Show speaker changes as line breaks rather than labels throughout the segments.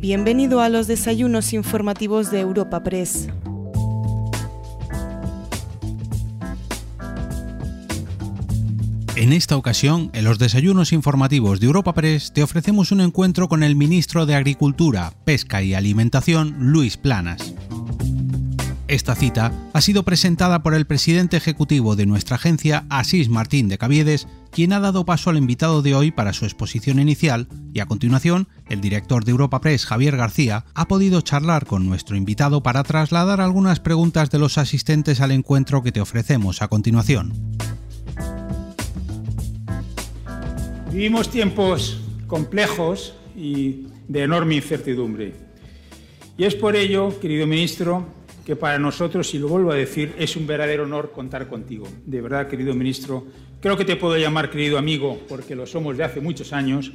Bienvenido a los desayunos informativos de Europa Press.
En esta ocasión, en los desayunos informativos de Europa Press, te ofrecemos un encuentro con el ministro de Agricultura, Pesca y Alimentación, Luis Planas. Esta cita ha sido presentada por el presidente ejecutivo de nuestra agencia, Asís Martín de Caviedes, quien ha dado paso al invitado de hoy para su exposición inicial y a continuación, el director de Europa Press, Javier García, ha podido charlar con nuestro invitado para trasladar algunas preguntas de los asistentes al encuentro que te ofrecemos a continuación.
Vivimos tiempos complejos y de enorme incertidumbre. Y es por ello, querido ministro, que para nosotros, y lo vuelvo a decir, es un verdadero honor contar contigo. De verdad, querido ministro, creo que te puedo llamar querido amigo, porque lo somos de hace muchos años.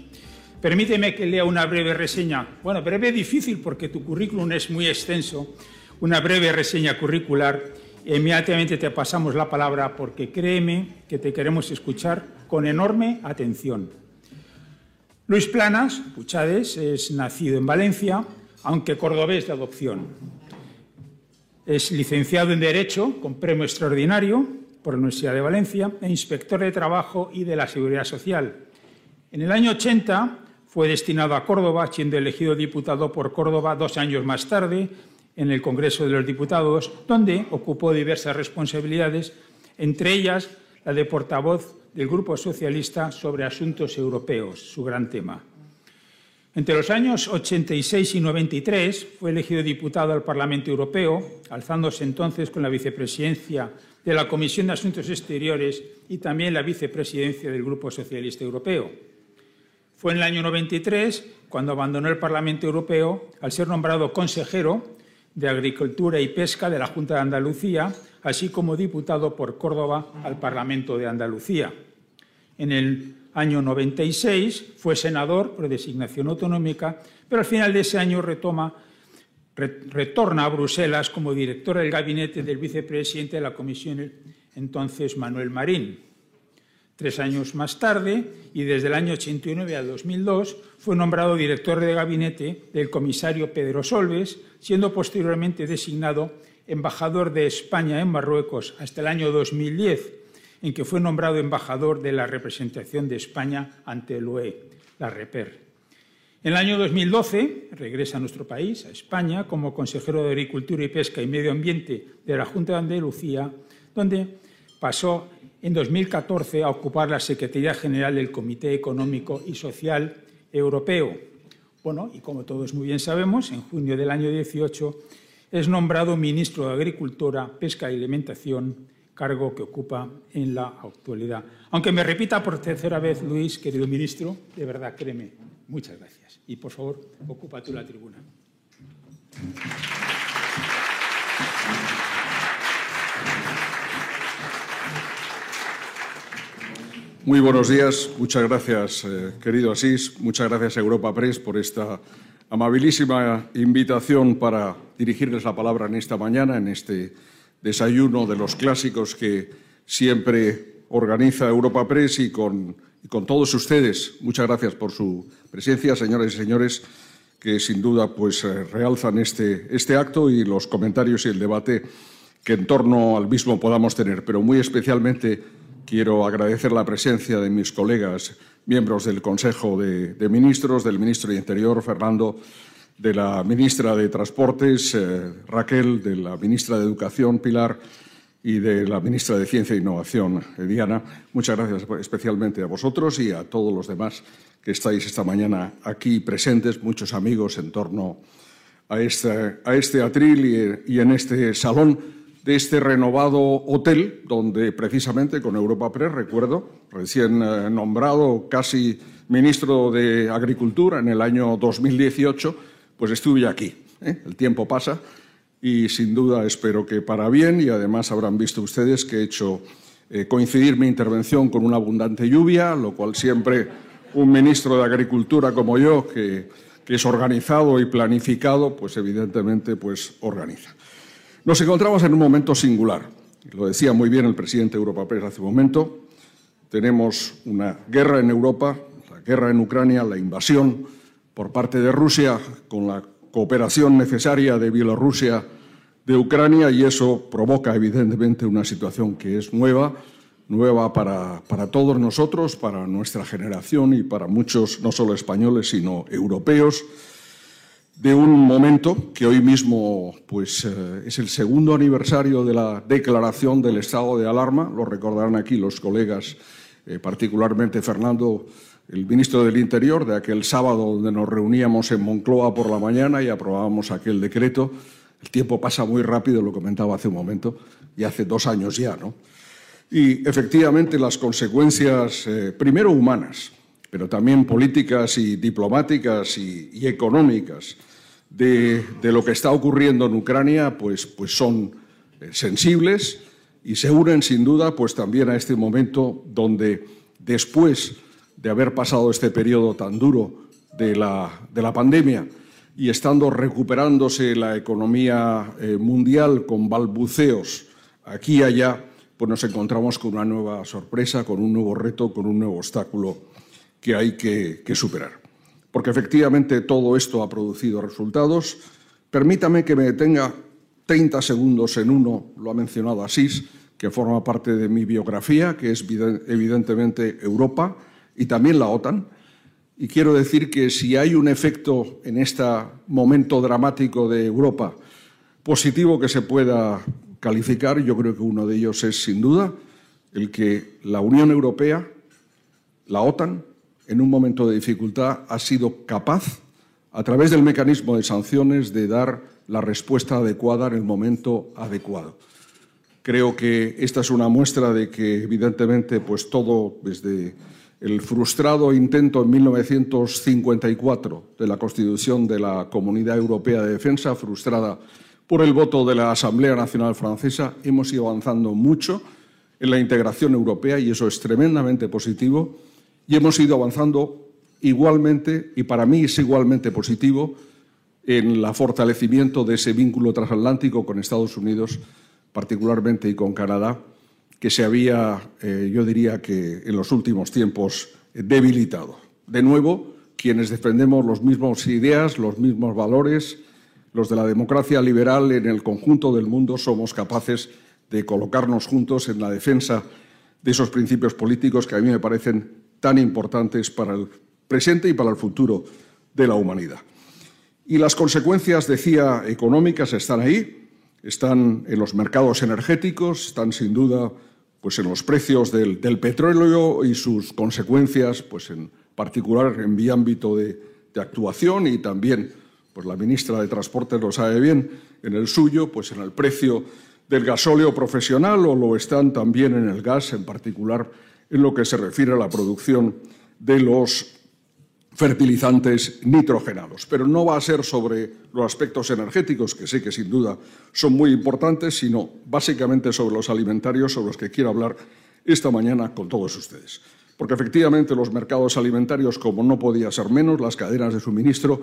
Permíteme que lea una breve reseña. Bueno, breve difícil porque tu currículum es muy extenso. Una breve reseña curricular. Inmediatamente te pasamos la palabra porque créeme que te queremos escuchar con enorme atención. Luis Planas, Puchades, es nacido en Valencia, aunque cordobés de adopción. Es licenciado en Derecho con premio extraordinario por la Universidad de Valencia e inspector de Trabajo y de la Seguridad Social. En el año 80 fue destinado a Córdoba, siendo elegido diputado por Córdoba dos años más tarde en el Congreso de los Diputados, donde ocupó diversas responsabilidades, entre ellas la de portavoz del Grupo Socialista sobre Asuntos Europeos, su gran tema. Entre los años 86 y 93 fue elegido diputado al Parlamento Europeo, alzándose entonces con la vicepresidencia de la Comisión de Asuntos Exteriores y también la vicepresidencia del Grupo Socialista Europeo. Fue en el año 93 cuando abandonó el Parlamento Europeo al ser nombrado consejero de Agricultura y Pesca de la Junta de Andalucía, así como diputado por Córdoba al Parlamento de Andalucía. En el año 96, fue senador por designación autonómica, pero al final de ese año retorna a Bruselas como director del gabinete del vicepresidente de la Comisión, entonces Manuel Marín. Tres años más tarde, y desde el año 89 al 2002, fue nombrado director de gabinete del comisario Pedro Solves, siendo posteriormente designado embajador de España en Marruecos hasta el año 2010 en que fue nombrado embajador de la representación de España ante el UE, la REPER. En el año 2012 regresa a nuestro país, a España, como consejero de Agricultura y Pesca y Medio Ambiente de la Junta de Andalucía, donde pasó en 2014 a ocupar la Secretaría General del Comité Económico y Social Europeo. Bueno, y como todos muy bien sabemos, en junio del año 18 es nombrado ministro de Agricultura, Pesca y Alimentación cargo que ocupa en la actualidad. Aunque me repita por tercera vez, Luis, querido ministro, de verdad, créeme, muchas gracias. Y por favor, ocupa tú la tribuna.
Muy buenos días, muchas gracias, eh, querido Asís, muchas gracias a Europa Press por esta amabilísima invitación para dirigirles la palabra en esta mañana, en este desayuno de los clásicos que siempre organiza Europa Press y con, todos ustedes. Muchas gracias por su presencia, señoras y señores, que sin duda pues, eh, realzan este, este acto y los comentarios y el debate que en torno al mismo podamos tener. Pero muy especialmente quiero agradecer la presencia de mis colegas, miembros del Consejo de, de Ministros, del Ministro de Interior, Fernando, de la ministra de Transportes, eh, Raquel, de la ministra de Educación, Pilar, y de la ministra de Ciencia e Innovación, Diana. Muchas gracias especialmente a vosotros y a todos los demás que estáis esta mañana aquí presentes, muchos amigos en torno a este, este atril y, en este salón de este renovado hotel, donde precisamente con Europa Press, recuerdo, recién eh, nombrado casi ministro de Agricultura en el año 2018, pues estuve aquí. ¿eh? El tiempo pasa y sin duda espero que para bien y además habrán visto ustedes que he hecho eh, coincidir mi intervención con una abundante lluvia, lo cual siempre un ministro de Agricultura como yo, que, que es organizado y planificado, pues evidentemente pues organiza. Nos encontramos en un momento singular. Lo decía muy bien el presidente de Europa Press hace un momento. Tenemos una guerra en Europa, la guerra en Ucrania, la invasión por parte de Rusia con la cooperación necesaria de Bielorrusia de Ucrania y eso provoca evidentemente una situación que es nueva, nueva para, todos nosotros, para nuestra generación y para muchos, no solo españoles, sino europeos, de un momento que hoy mismo pues, eh, es el segundo aniversario de la declaración del estado de alarma, lo recordarán aquí los colegas, eh, particularmente Fernando el ministro del Interior, de aquel sábado donde nos reuníamos en Moncloa por la mañana y aprobábamos aquel decreto. El tiempo pasa muy rápido, lo comentaba hace un momento, y hace dos años ya, ¿no? Y efectivamente las consecuencias, eh, primero humanas, pero también políticas y diplomáticas y, y económicas de, de, lo que está ocurriendo en Ucrania, pues, pues son eh, sensibles y se unen sin duda pues también a este momento donde después de haber pasado este periodo tan duro de la, de la pandemia y estando recuperándose la economía eh, mundial con balbuceos aquí y allá, pues nos encontramos con una nueva sorpresa, con un nuevo reto, con un nuevo obstáculo que hay que, superar. Porque efectivamente todo esto ha producido resultados. Permítame que me detenga 30 segundos en uno, lo ha mencionado Asís, que forma parte de mi biografía, que es evidentemente Europa y también la OTAN. Y quiero decir que si hay un efecto en este momento dramático de Europa positivo que se pueda calificar, yo creo que uno de ellos es sin duda el que la Unión Europea, la OTAN, en un momento de dificultad ha sido capaz, a través del mecanismo de sanciones, de dar la respuesta adecuada en el momento adecuado. Creo que esta es una muestra de que, evidentemente, pues todo desde el frustrado intento en 1954 de la constitución de la Comunidad Europea de Defensa, frustrada por el voto de la Asamblea Nacional Francesa, hemos ido avanzando mucho en la integración europea y eso es tremendamente positivo. Y hemos ido avanzando igualmente, y para mí es igualmente positivo, en el fortalecimiento de ese vínculo transatlántico con Estados Unidos, particularmente, y con Canadá, que se había, eh, yo diría que en los últimos tiempos, debilitado. De nuevo, quienes defendemos las mismas ideas, los mismos valores, los de la democracia liberal en el conjunto del mundo, somos capaces de colocarnos juntos en la defensa de esos principios políticos que a mí me parecen tan importantes para el presente y para el futuro de la humanidad. Y las consecuencias, decía, económicas están ahí, están en los mercados energéticos, están sin duda pues en los precios del, petróleo y sus consecuencias, pues en particular en mi ámbito de, de actuación y también, pues la ministra de Transporte lo sabe bien, en el suyo, pues en el precio del gasóleo profesional o lo están también en el gas, en particular en lo que se refiere a la producción de los fertilizantes nitrogenados. Pero no va a ser sobre los aspectos energéticos, que sé que sin duda son muy importantes, sino básicamente sobre los alimentarios, sobre los que quiero hablar esta mañana con todos ustedes. Porque efectivamente los mercados alimentarios, como no podía ser menos, las cadenas de suministro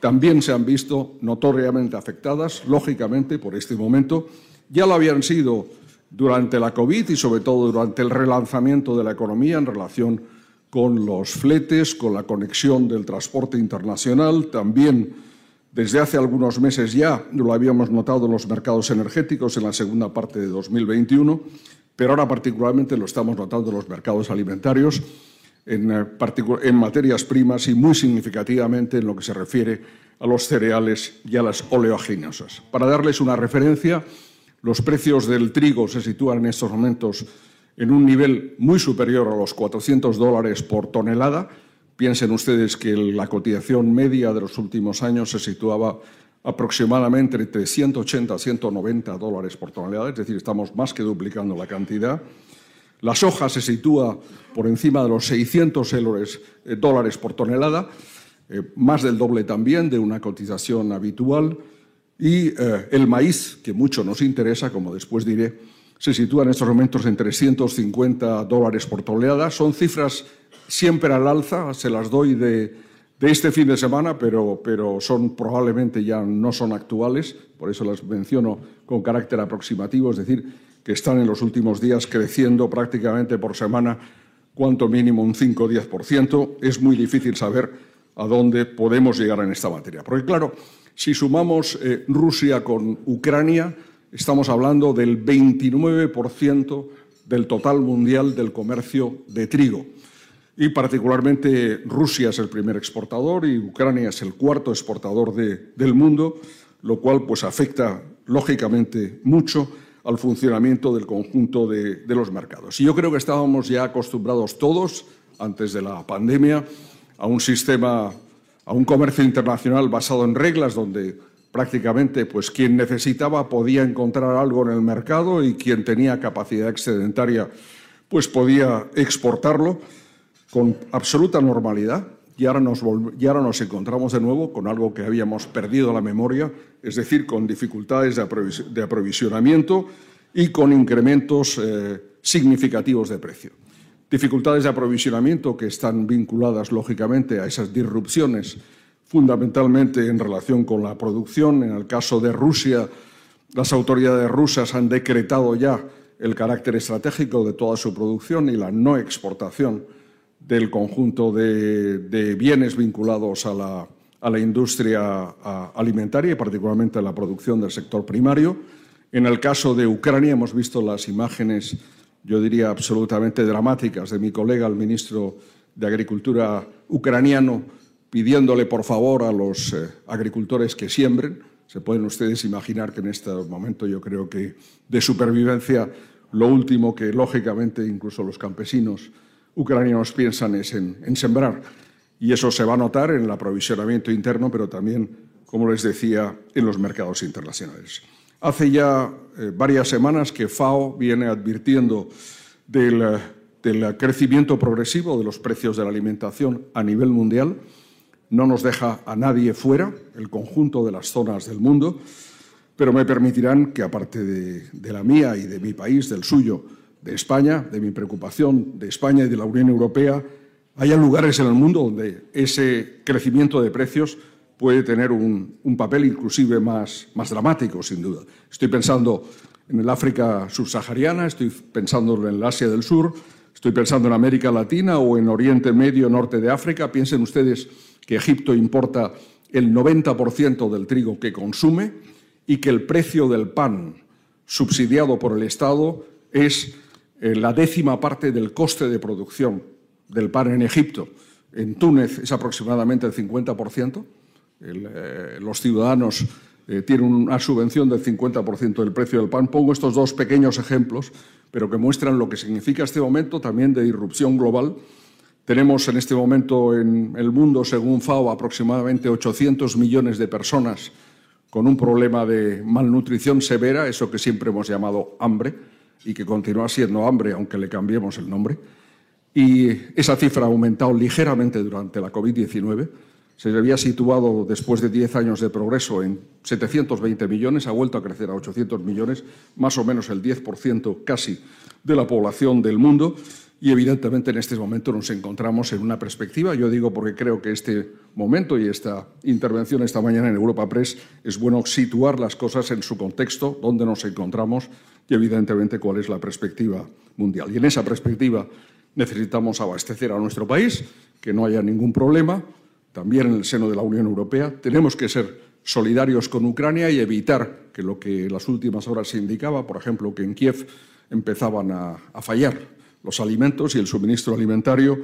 también se han visto notoriamente afectadas, lógicamente, por este momento. Ya lo habían sido durante la COVID y sobre todo durante el relanzamiento de la economía en relación con los fletes, con la conexión del transporte internacional. También desde hace algunos meses ya lo habíamos notado en los mercados energéticos en la segunda parte de 2021, pero ahora particularmente lo estamos notando en los mercados alimentarios, en, eh, en materias primas y muy significativamente en lo que se refiere a los cereales y a las oleaginosas. Para darles una referencia, los precios del trigo se sitúan en estos momentos en un nivel muy superior a los 400 dólares por tonelada. Piensen ustedes que la cotización media de los últimos años se situaba aproximadamente entre 180 y 190 dólares por tonelada, es decir, estamos más que duplicando la cantidad. La soja se sitúa por encima de los 600 eh, dólares por tonelada, eh, más del doble también de una cotización habitual. Y eh, el maíz, que mucho nos interesa, como después diré, se sitúa en estos momentos en 350 dólares por tonelada. Son cifras siempre al alza, se las doy de, este fin de semana, pero, pero, son probablemente ya no son actuales, por eso las menciono con carácter aproximativo, es decir, que están en los últimos días creciendo prácticamente por semana, cuanto mínimo un 5 o 10%. Es muy difícil saber a dónde podemos llegar en esta materia. Porque claro, si sumamos eh, Rusia con Ucrania, estamos hablando del 29% del total mundial del comercio de trigo. Y particularmente Rusia es el primer exportador y Ucrania es el cuarto exportador del mundo, lo cual pues afecta lógicamente mucho al funcionamiento del conjunto de, de los mercados. Y yo creo que estábamos ya acostumbrados todos, antes de la pandemia, a un sistema, a un comercio internacional basado en reglas donde prácticamente pues quien necesitaba podía encontrar algo en el mercado y quien tenía capacidad excedentaria pues podía exportarlo con absoluta normalidad y ahora, nos encontramos de nuevo con algo que habíamos perdido la memoria, es decir, con dificultades de, aprovisionamiento y con incrementos eh, significativos de precio. Dificultades de aprovisionamiento que están vinculadas, lógicamente, a esas disrupciones fundamentalmente en relación con la producción. En el caso de Rusia, las autoridades rusas han decretado ya el carácter estratégico de toda su producción y la no exportación del conjunto de, bienes vinculados a la, industria alimentaria y particularmente a la producción del sector primario. En el caso de Ucrania hemos visto las imágenes, yo diría, absolutamente dramáticas de mi colega, el ministro de Agricultura ucraniano, pidiéndole por favor a los eh, agricultores que siembren. Se pueden ustedes imaginar que en este momento yo creo que de supervivencia lo último que lógicamente incluso los campesinos ucranianos piensan es en, sembrar. Y eso se va a notar en el aprovisionamiento interno, pero también, como les decía, en los mercados internacionales. Hace ya eh, varias semanas que FAO viene advirtiendo del, del crecimiento progresivo de los precios de la alimentación a nivel mundial no nos deja a nadie fuera, el conjunto de las zonas del mundo, pero me permitirán que aparte de, la mía y de mi país, del suyo, de España, de mi preocupación de España y de la Unión Europea, haya lugares en el mundo donde ese crecimiento de precios puede tener un, papel inclusive más, más dramático, sin duda. Estoy pensando en el África subsahariana, estoy pensando en el Asia del Sur, estoy pensando en América Latina o en Oriente Medio, Norte de África. Piensen ustedes que Egipto importa el 90% del trigo que consume y que el precio del pan subsidiado por el Estado es eh, la décima parte del coste de producción del pan en Egipto. En Túnez es aproximadamente el 50%. Eh, los ciudadanos eh, tienen una subvención del 50% del precio del pan. Pongo estos dos pequeños ejemplos, pero que muestran lo que significa este momento también de irrupción global tenemos en este momento en el mundo, según FAO, aproximadamente 800 millones de personas con un problema de malnutrición severa, eso que siempre hemos llamado hambre y que continúa siendo hambre aunque le cambiemos el nombre. Y esa cifra ha aumentado ligeramente durante la COVID-19. Se había situado después de 10 años de progreso en 720 millones, ha vuelto a crecer a 800 millones, más o menos el 10% casi de la población del mundo. Y evidentemente en este momento nos encontramos en una perspectiva, yo digo porque creo que este momento y esta intervención esta mañana en Europa Press es bueno situar las cosas en su contexto, dónde nos encontramos y evidentemente cuál es la perspectiva mundial. Y en esa perspectiva necesitamos abastecer a nuestro país, que no haya ningún problema, también en el seno de la Unión Europea. Tenemos que ser solidarios con Ucrania y evitar que lo que en las últimas horas se indicaba, por ejemplo, que en Kiev empezaban a, a fallar los alimentos y el suministro alimentario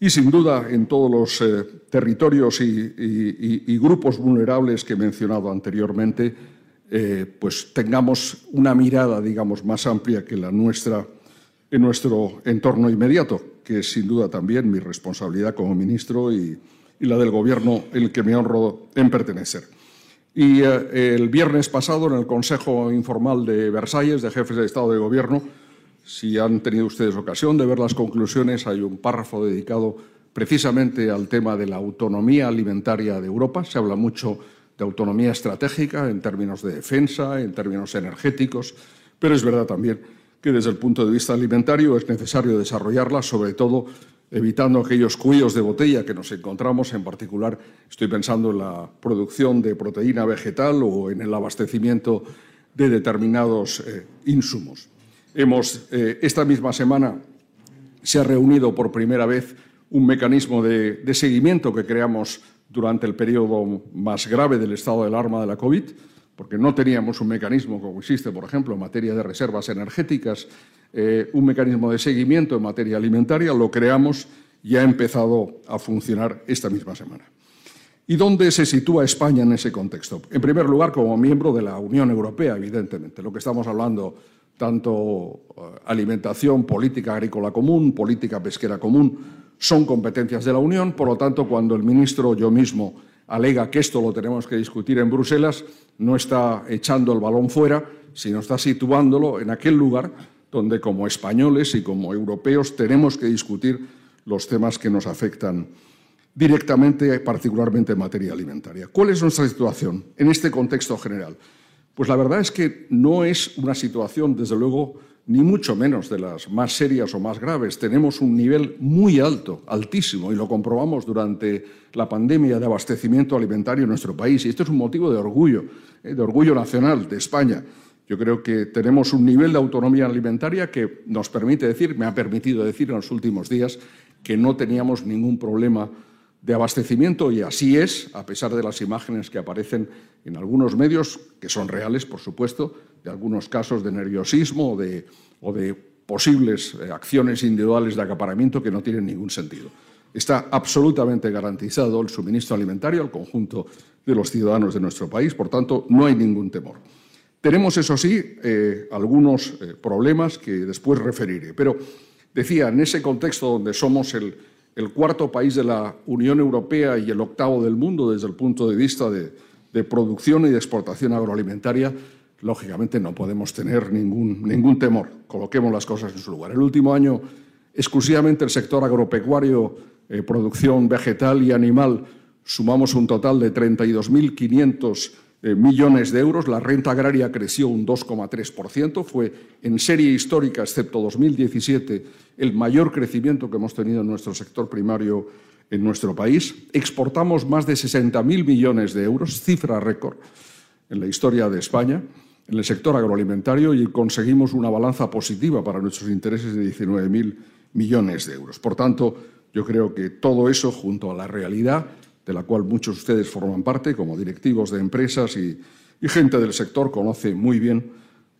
y sin duda en todos los eh, territorios y, grupos vulnerables que he mencionado anteriormente, eh, pues tengamos una mirada, digamos, más amplia que la nuestra en nuestro entorno inmediato, que es sin duda también mi responsabilidad como ministro y, la del Gobierno en el que me honro en pertenecer. Y eh, el viernes pasado, en el Consejo Informal de Versalles de Jefes de Estado de Gobierno, si han tenido ustedes ocasión de ver las conclusiones, hay un párrafo dedicado precisamente al tema de la autonomía alimentaria de Europa. Se habla mucho de autonomía estratégica en términos de defensa, en términos energéticos, pero es verdad también que desde el punto de vista alimentario es necesario desarrollarla, sobre todo evitando aquellos cuellos de botella que nos encontramos, en particular estoy pensando en la producción de proteína vegetal o en el abastecimiento de determinados eh, insumos. Hemos, eh, esta misma semana se ha reunido por primera vez un mecanismo de, seguimiento que creamos durante el periodo más grave del estado de alarma de la COVID, porque no teníamos un mecanismo como existe, por ejemplo, en materia de reservas energéticas, eh, un mecanismo de seguimiento en materia alimentaria, lo creamos y ha empezado a funcionar esta misma semana. ¿Y dónde se sitúa España en ese contexto? En primer lugar, como miembro de la Unión Europea, evidentemente. Lo que estamos hablando, tanto eh, alimentación, política agrícola común, política pesquera común, son competencias de la Unión. Por lo tanto, cuando el ministro, yo mismo, alega que esto lo tenemos que discutir en Bruselas, no está echando el balón fuera, sino está situándolo en aquel lugar donde como españoles y como europeos tenemos que discutir los temas que nos afectan directamente, particularmente en materia alimentaria. ¿Cuál es nuestra situación en este contexto general? Pues la verdad es que no es una situación, desde luego, ni mucho menos de las más serias o más graves. Tenemos un nivel muy alto, altísimo, y lo comprobamos durante la pandemia de abastecimiento alimentario en nuestro país. Y esto es un motivo de orgullo, eh, de orgullo nacional de España. Yo creo que tenemos un nivel de autonomía alimentaria que nos permite decir, me ha permitido decir en los últimos días, que no teníamos ningún problema de abastecimiento y así es, a pesar de las imágenes que aparecen en algunos medios, que son reales, por supuesto, de algunos casos de nerviosismo o de, o de posibles eh, acciones individuales de acaparamiento que no tienen ningún sentido. Está absolutamente garantizado el suministro alimentario al conjunto de los ciudadanos de nuestro país, por tanto, no hay ningún temor. Tenemos, eso sí, eh, algunos eh, problemas que después referiré, pero decía, en ese contexto donde somos el, el cuarto país de la Unión Europea y el octavo del mundo desde el punto de vista de, producción y de exportación agroalimentaria, lógicamente no podemos tener ningún, ningún temor. Coloquemos las cosas en su lugar. El último año, exclusivamente el sector agropecuario, eh, producción vegetal y animal, sumamos un total de 32.500 eh, millones de euros. La renta agraria creció un 2,3%. Fue en serie histórica, excepto 2017, el mayor crecimiento que hemos tenido en nuestro sector primario en nuestro país. Exportamos más de 60.000 millones de euros, cifra récord en la historia de España, en el sector agroalimentario y conseguimos una balanza positiva para nuestros intereses de 19.000 millones de euros. Por tanto, yo creo que todo eso, junto a la realidad, de la cual muchos de ustedes forman parte, como directivos de empresas y, gente del sector, conoce muy bien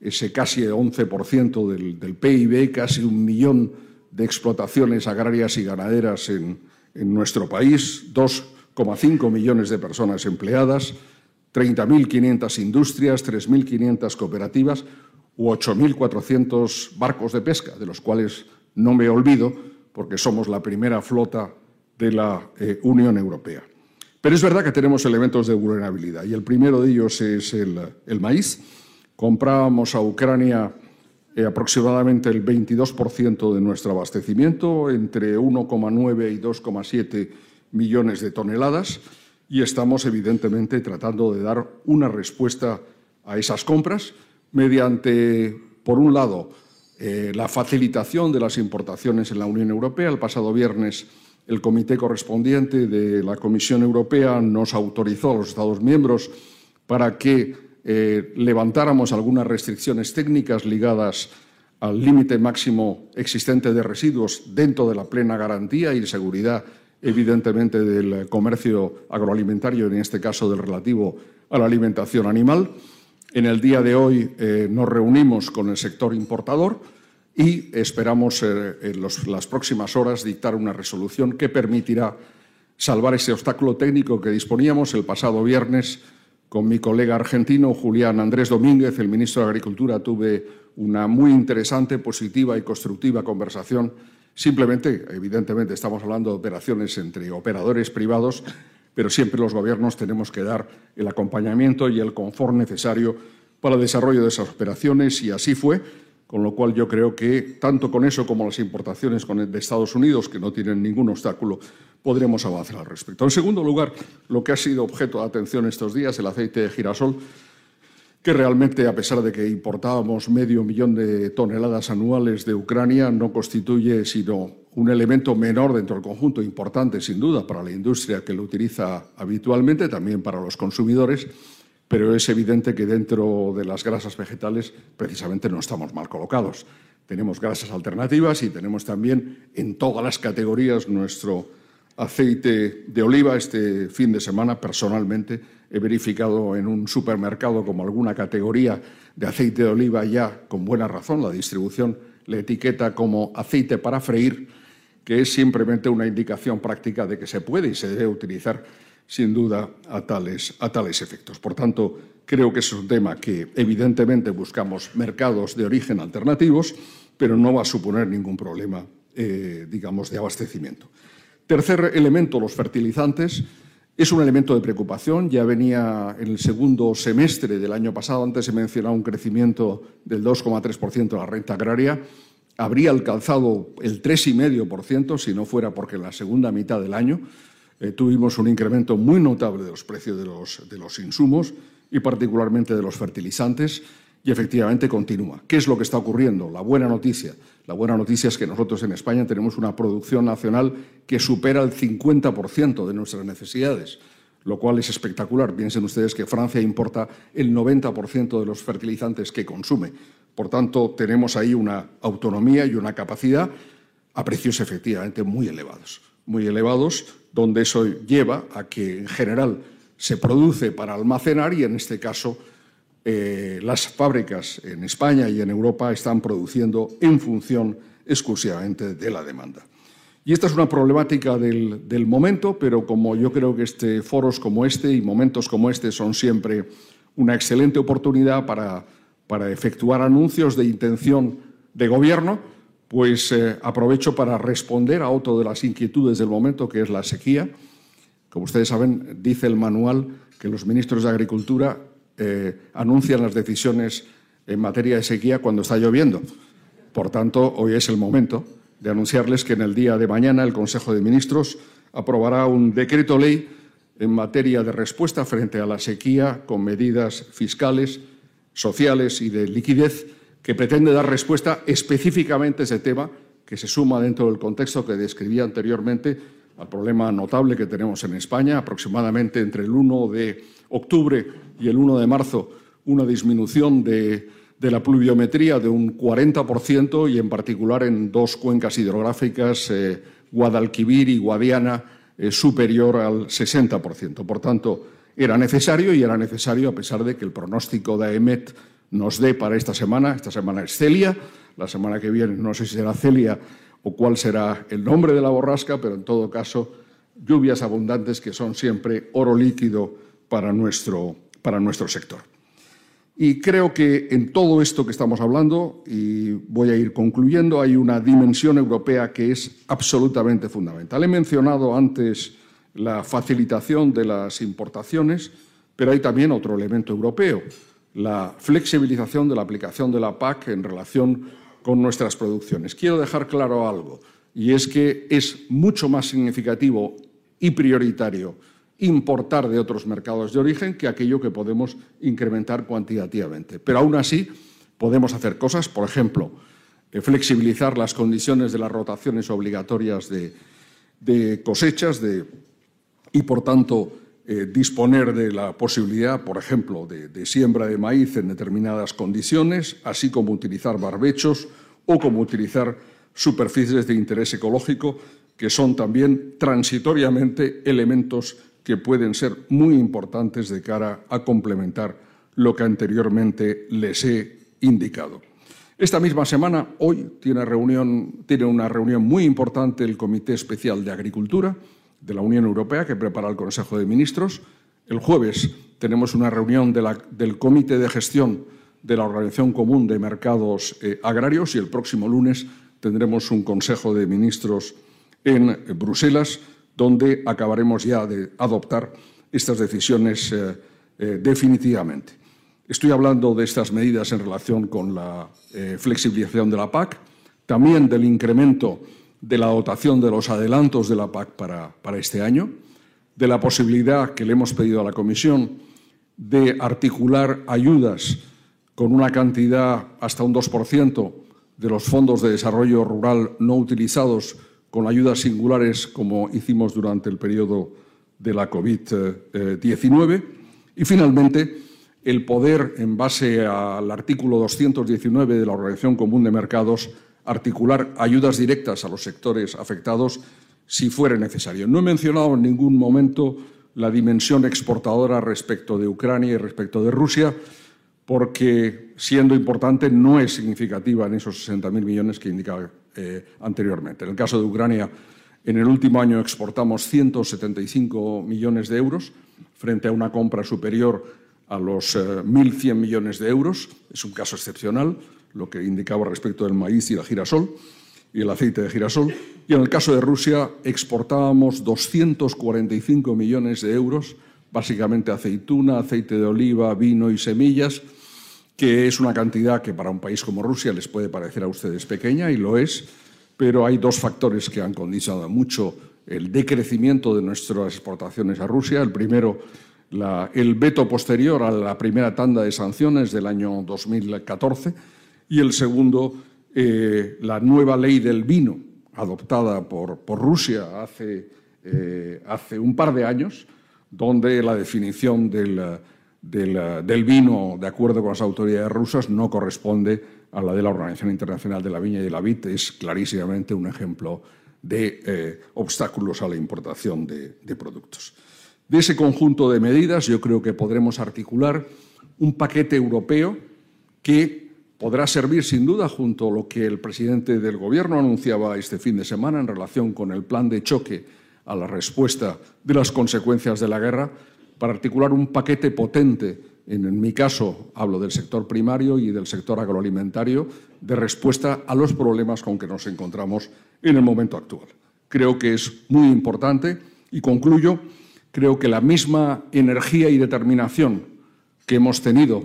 ese casi 11% del, del, PIB, casi un millón de explotaciones agrarias y ganaderas en, en nuestro país, 2,5 millones de personas empleadas, 30.500 industrias, 3.500 cooperativas u 8.400 barcos de pesca, de los cuales no me olvido porque somos la primera flota de la eh, Unión Europea. Pero es verdad que tenemos elementos de vulnerabilidad y el primero de ellos es el, maíz. Comprábamos a Ucrania eh, aproximadamente el 22% de nuestro abastecimiento, entre 1,9 y 2,7 millones de toneladas, y estamos evidentemente tratando de dar una respuesta a esas compras mediante, por un lado, eh, la facilitación de las importaciones en la Unión Europea. El pasado viernes el comité correspondiente de la Comisión Europea nos autorizó a los Estados miembros para que eh, levantáramos algunas restricciones técnicas ligadas al límite máximo existente de residuos dentro de la plena garantía y seguridad, evidentemente, del comercio agroalimentario, en este caso del relativo a la alimentación animal. En el día de hoy eh, nos reunimos con el sector importador y esperamos eh, en las próximas horas dictar una resolución que permitirá salvar ese obstáculo técnico que disponíamos el pasado viernes con mi colega argentino Julián Andrés Domínguez, el ministro de Agricultura. Tuve una muy interesante, positiva y constructiva conversación. Simplemente, evidentemente, estamos hablando de operaciones entre operadores privados, pero siempre los gobiernos tenemos que dar el acompañamiento y el confort necesario para el desarrollo de esas operaciones y así fue con lo cual yo creo que tanto con eso como las importaciones de Estados Unidos, que no tienen ningún obstáculo, podremos avanzar al respecto. En segundo lugar, lo que ha sido objeto de atención estos días, el aceite de girasol, que realmente, a pesar de que importábamos medio millón de toneladas anuales de Ucrania, no constituye sino un elemento menor dentro del conjunto, importante sin duda para la industria que lo utiliza habitualmente, también para los consumidores, pero es evidente que dentro de las grasas vegetales precisamente no estamos mal colocados. tenemos grasas alternativas y tenemos también en todas las categorías nuestro aceite de oliva. Este fin de semana, personalmente, he verificado en un supermercado como alguna categoría de aceite de oliva ya con buena razón. La distribución la etiqueta como aceite para freír, que es simplemente una indicación práctica de que se puede y se debe utilizar sin duda a tales, a tales efectos. Por tanto, creo que es un tema que evidentemente buscamos mercados de origen alternativos, pero no va a suponer ningún problema, eh, digamos, de abastecimiento. Tercer elemento, los fertilizantes. Es un elemento de preocupación. Ya venía en el segundo semestre del año pasado, antes se mencionaba un crecimiento del 2,3% de la renta agraria. Habría alcanzado el 3,5% si no fuera porque en la segunda mitad del año eh, tuvimos un incremento muy notable de los precios de los, de los insumos y particularmente de los fertilizantes y efectivamente continúa. ¿Qué es lo que está ocurriendo? La buena noticia. La buena noticia es que nosotros en España tenemos una producción nacional que supera el 50% de nuestras necesidades, lo cual es espectacular. Piensen ustedes que Francia importa el 90% de los fertilizantes que consume. Por tanto, tenemos ahí una autonomía y una capacidad a precios efectivamente muy elevados. Muy elevados, donde eso lleva a que en general se produce para almacenar y en este caso eh, las fábricas en España y en Europa están produciendo en función exclusivamente de la demanda. Y esta es una problemática del, momento, pero como yo creo que este, foros como este y momentos como este son siempre una excelente oportunidad para, para efectuar anuncios de intención de gobierno, pues eh, aprovecho para responder a otro de las inquietudes del momento, que es la sequía. Como ustedes saben, dice el manual que los ministros de Agricultura eh, anuncian las decisiones en materia de sequía cuando está lloviendo. Por tanto, hoy es el momento de anunciarles que en el día de mañana el Consejo de Ministros aprobará un decreto ley en materia de respuesta frente a la sequía con medidas fiscales, sociales y de liquidez que pretende dar respuesta específicamente a ese tema que se suma dentro del contexto que describía anteriormente al problema notable que tenemos en España, aproximadamente entre el 1 de octubre y el 1 de marzo una disminución de, la pluviometría de un 40% y en particular en dos cuencas hidrográficas, eh, Guadalquivir y Guadiana, eh, superior al 60%. Por tanto, era necesario y era necesario a pesar de que el pronóstico de AEMET nos dé para esta semana, esta semana es Celia, la semana que viene no sé si será Celia o cuál será el nombre de la borrasca, pero en todo caso lluvias abundantes que son siempre oro líquido para nuestro, para nuestro sector. Y creo que en todo esto que estamos hablando, y voy a ir concluyendo, hay una dimensión europea que es absolutamente fundamental. He mencionado antes la facilitación de las importaciones, pero hay también otro elemento europeo, la flexibilización de la aplicación de la PAC en relación con nuestras producciones. Quiero dejar claro algo, y es que es mucho más significativo y prioritario importar de otros mercados de origen que aquello que podemos incrementar cuantitativamente. Pero aún así podemos hacer cosas, por ejemplo, eh, flexibilizar las condiciones de las rotaciones obligatorias de, cosechas y, por tanto, eh, disponer de la posibilidad, por ejemplo, de, siembra de maíz en determinadas condiciones, así como utilizar barbechos o como utilizar superficies de interés ecológico, que son también transitoriamente elementos que pueden ser muy importantes de cara a complementar lo que anteriormente les he indicado. Esta misma semana, hoy, tiene, tiene una reunión muy importante el Comité Especial de Agricultura de la Unión Europea que prepara el Consejo de Ministros. El jueves tenemos una reunión del Comité de Gestión de la Organización Común de Mercados eh, Agrarios y el próximo lunes tendremos un Consejo de Ministros en Bruselas donde acabaremos ya de adoptar estas decisiones eh, eh, definitivamente. Estoy hablando de estas medidas en relación con la eh, flexibilización de la PAC, también del incremento de la dotación de los adelantos de la PAC para, para este año, de la posibilidad que le hemos pedido a la Comisión de articular ayudas con una cantidad hasta un 2% de los fondos de desarrollo rural no utilizados con ayudas singulares como hicimos durante el periodo de la COVID-19. Y finalmente, el poder, en base al artículo 219 de la Organización Común de Mercados, articular ayudas directas a los sectores afectados si fuera necesario. No he mencionado en ningún momento la dimensión exportadora respecto de Ucrania y respecto de Rusia, porque, siendo importante, no es significativa en esos 60.000 millones que indicaba eh, anteriormente. En el caso de Ucrania, en el último año exportamos 175 millones de euros frente a una compra superior a los 1.100 eh, millones de euros. Es un caso excepcional, lo que indicaba respecto del maíz y la girasol y el aceite de girasol. Y en el caso de Rusia exportábamos 245 millones de euros, básicamente aceituna, aceite de oliva, vino y semillas, que es una cantidad que para un país como Rusia les puede parecer a ustedes pequeña, y lo es, pero hay dos factores que han condicionado mucho el decrecimiento de nuestras exportaciones a Rusia. El primero, el veto posterior a la primera tanda de sanciones del año 2014, y el segundo, eh, la nueva ley del vino adoptada por, Rusia hace, eh, hace un par de años, donde la definición del del, vino, de acuerdo con las autoridades rusas, no corresponde a la de la Organización Internacional de la Viña y de la Vid. Es clarísimamente un ejemplo de eh, obstáculos a la importación de, de, productos. De ese conjunto de medidas yo creo que podremos articular un paquete europeo que podrá servir sin duda junto a lo que el presidente del Gobierno anunciaba este fin de semana en relación con el plan de choque a la respuesta de las consecuencias de la guerra, para articular un paquete potente, en, mi caso hablo del sector primario y del sector agroalimentario, de respuesta a los problemas con que nos encontramos en el momento actual. Creo que es muy importante y concluyo, creo que la misma energía y determinación que hemos tenido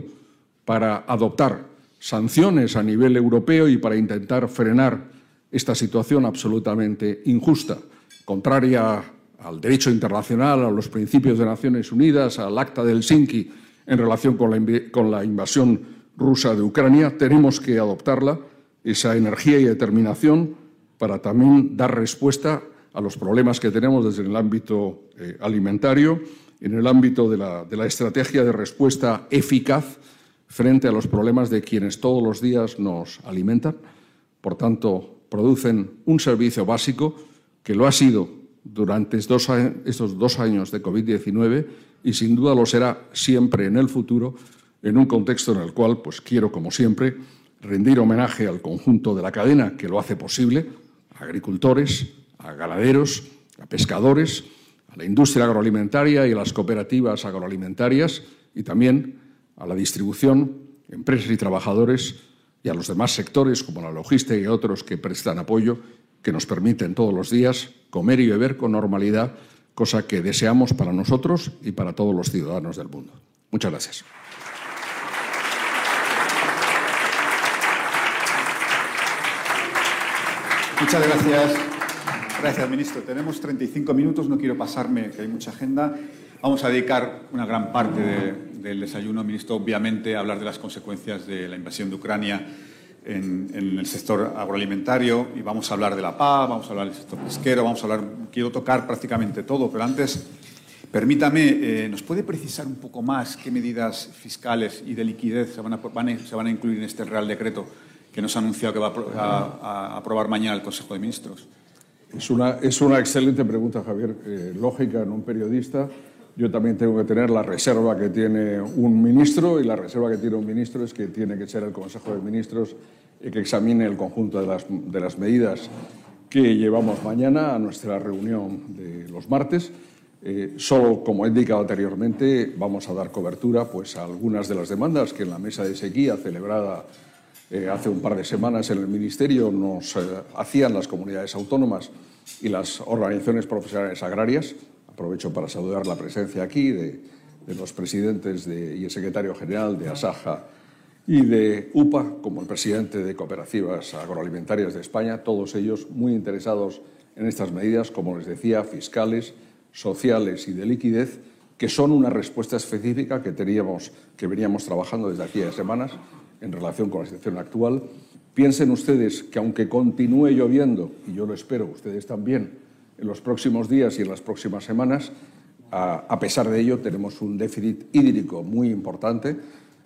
para adoptar sanciones a nivel europeo y para intentar frenar esta situación absolutamente injusta, contraria al derecho internacional, a los principios de Naciones Unidas, al acta del Helsinki en relación con la, invasión rusa de Ucrania, tenemos que adoptarla, esa energía y determinación, para también dar respuesta a los problemas que tenemos desde el ámbito eh, alimentario, en el ámbito de la, de la estrategia de respuesta eficaz frente a los problemas de quienes todos los días nos alimentan. Por tanto, producen un servicio básico que lo ha sido durante estos dos años de COVID-19 y sin duda lo será siempre en el futuro, en un contexto en el cual pues, quiero, como siempre, rendir homenaje al conjunto de la cadena que lo hace posible, a agricultores, a ganaderos, a pescadores, a la industria agroalimentaria y a las cooperativas agroalimentarias y también a la distribución, empresas y trabajadores y a los demás sectores como la logística y otros que prestan apoyo que nos permiten todos los días comer y beber con normalidad, cosa que deseamos para nosotros y para todos los ciudadanos del mundo. Muchas gracias.
Muchas gracias. Gracias, ministro. Tenemos 35 minutos, no quiero pasarme, que hay mucha agenda. Vamos a dedicar una gran parte del desayuno, ministro, obviamente, hablar de las consecuencias de la invasión de Ucrania en, el sector agroalimentario y vamos a hablar de la PA, vamos a hablar del sector pesquero, vamos a hablar, quiero tocar prácticamente todo, pero antes, permítame, eh, ¿nos puede precisar un poco más qué medidas fiscales y de liquidez se van, a, se van a incluir en este Real Decreto que nos ha anunciado que va a, aprobar mañana el Consejo de Ministros?
Es una, es una excelente pregunta, Javier, eh, lógica en un periodista. Yo también tengo que tener la reserva que tiene un ministro y la reserva que tiene un ministro es que tiene que ser el Consejo de Ministros el que examine el conjunto de las, de las medidas que llevamos mañana a nuestra reunión de los martes. Eh, solo, como he indicado anteriormente, vamos a dar cobertura pues, a algunas de las demandas que en la mesa de sequía celebrada eh, hace un par de semanas en el Ministerio nos eh, hacían las comunidades autónomas y las organizaciones profesionales agrarias. Aprovecho para saludar la presencia aquí de, los presidentes y el secretario general de Asaja y de UPA, como el presidente de Cooperativas Agroalimentarias de España, todos ellos muy interesados en estas medidas, como les decía, fiscales, sociales y de liquidez, que son una respuesta específica que, teníamos, que veníamos trabajando desde hacía semanas en relación con la situación actual. Piensen ustedes que aunque continúe lloviendo, y yo lo espero, ustedes también, en los próximos días y en las próximas semanas, A, pesar de ello, tenemos un déficit hídrico muy importante.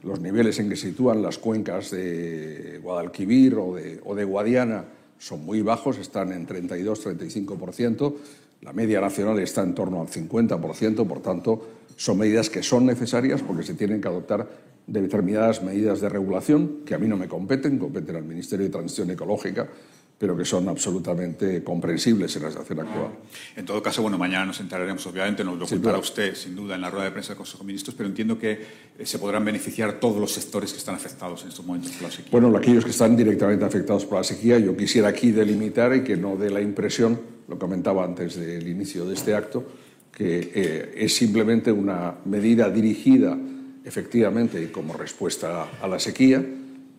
Los niveles en que se sitúan las cuencas de Guadalquivir o de, Guadiana son muy bajos, están en 32-35%. La media nacional está en torno al 50%, por tanto, son medidas que son necesarias porque se tienen que adoptar determinadas medidas de regulación que a mí no me competen, competen al Ministerio de Transición Ecológica, pero que son absolutamente comprensibles en la situación actual.
En todo caso, bueno, mañana nos enteraremos, obviamente, nos lo contará usted, sin duda, en la rueda de prensa del Consejo de Ministros, pero entiendo que eh, se podrán beneficiar todos los sectores que están afectados en estos momentos por la sequía.
Bueno, aquellos que están directamente afectados por la sequía, yo quisiera aquí delimitar y que no dé la impresión, lo comentaba antes del inicio de este acto, que eh, es simplemente una medida dirigida efectivamente como respuesta a la sequía,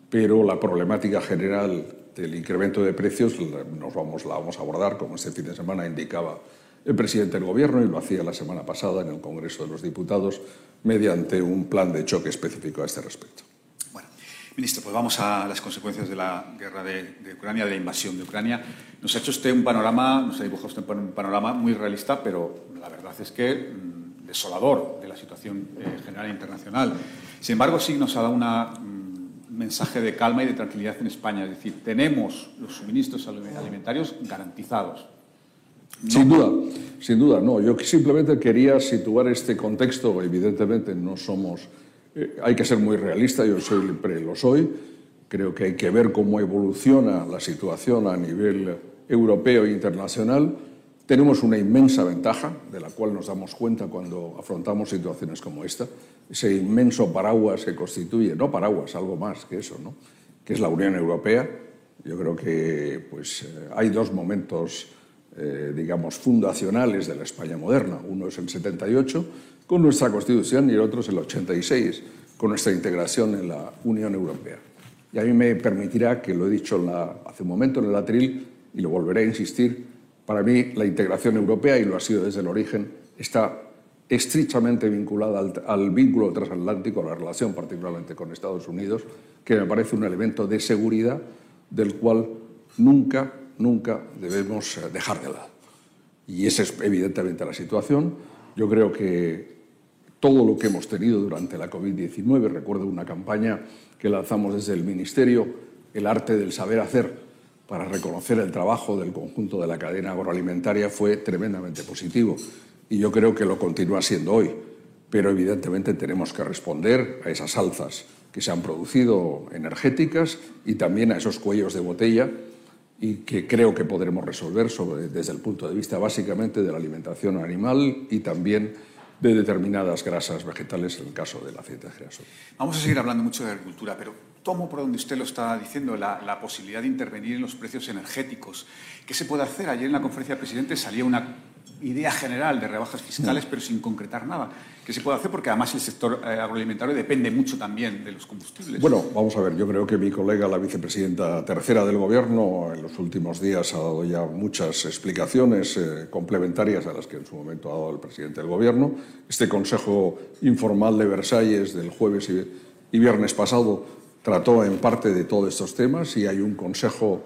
pero la problemática general del incremento de precios nos vamos, la vamos a abordar, como este fin de semana indicaba el presidente del Gobierno y lo hacía la semana pasada en el Congreso de los Diputados, mediante un plan de choque específico a este respecto.
Bueno, ministro, pues vamos a las consecuencias de la guerra de, Ucrania, de la invasión de Ucrania. Nos ha hecho usted un panorama, nos ha dibujado usted un panorama muy realista, pero la verdad es que mm, desolador de la situación eh, general internacional. Sin embargo, sí nos ha dado una mensaje de calma y de tranquilidad en España. Es decir, tenemos los suministros alimentarios garantizados.
Sin duda, sin duda, no. Yo simplemente quería situar este contexto. Evidentemente, no somos. Eh, hay que ser muy realista, yo siempre lo soy. Creo que hay que ver cómo evoluciona la situación a nivel europeo e internacional. Tenemos una inmensa ventaja, de la cual nos damos cuenta cuando afrontamos situaciones como esta, ese inmenso paraguas que constituye, no paraguas, algo más que eso, ¿no? que es la Unión Europea. Yo creo que pues, eh, hay dos momentos, eh, digamos, fundacionales de la España moderna. Uno es el 78, con nuestra Constitución, y el otro es el 86, con nuestra integración en la Unión Europea. Y a mí me permitirá, que lo he dicho hace un momento en el atril, y lo volveré a insistir, para mí, la integración europea, y lo ha sido desde el origen, está estrechamente vinculada al, vínculo transatlántico, a la relación particularmente con Estados Unidos, que me parece un elemento de seguridad del cual nunca, nunca debemos eh, dejar de lado. Y esa es evidentemente la situación. Yo creo que todo lo que hemos tenido durante la COVID-19, recuerdo una campaña que lanzamos desde el Ministerio, el arte del saber hacer, para reconocer el trabajo del conjunto de la cadena agroalimentaria fue tremendamente positivo y yo creo que lo continúa siendo hoy. Pero evidentemente tenemos que responder a esas alzas que se han producido energéticas y también a esos cuellos de botella y que creo que podremos resolver desde el punto de vista básicamente de la alimentación animal y también de determinadas grasas vegetales en el caso del aceite de girasol.
Vamos a seguir hablando mucho de agricultura, pero tomo por donde usted lo está diciendo, la, la, posibilidad de intervenir en los precios energéticos. ¿Qué se puede hacer? Ayer en la conferencia de presidentes salía una idea general de rebajas fiscales, pero sin concretar nada. ¿Qué se puede hacer? Porque además el sector eh, agroalimentario depende mucho también de los combustibles.
Bueno, vamos a ver, yo creo que mi colega, la vicepresidenta tercera del Gobierno, en los últimos días ha dado ya muchas explicaciones eh, complementarias a las que en su momento ha dado el presidente del Gobierno. Este Consejo Informal de Versalles del jueves y, viernes pasado trató en parte de todos estos temas y hay un Consejo,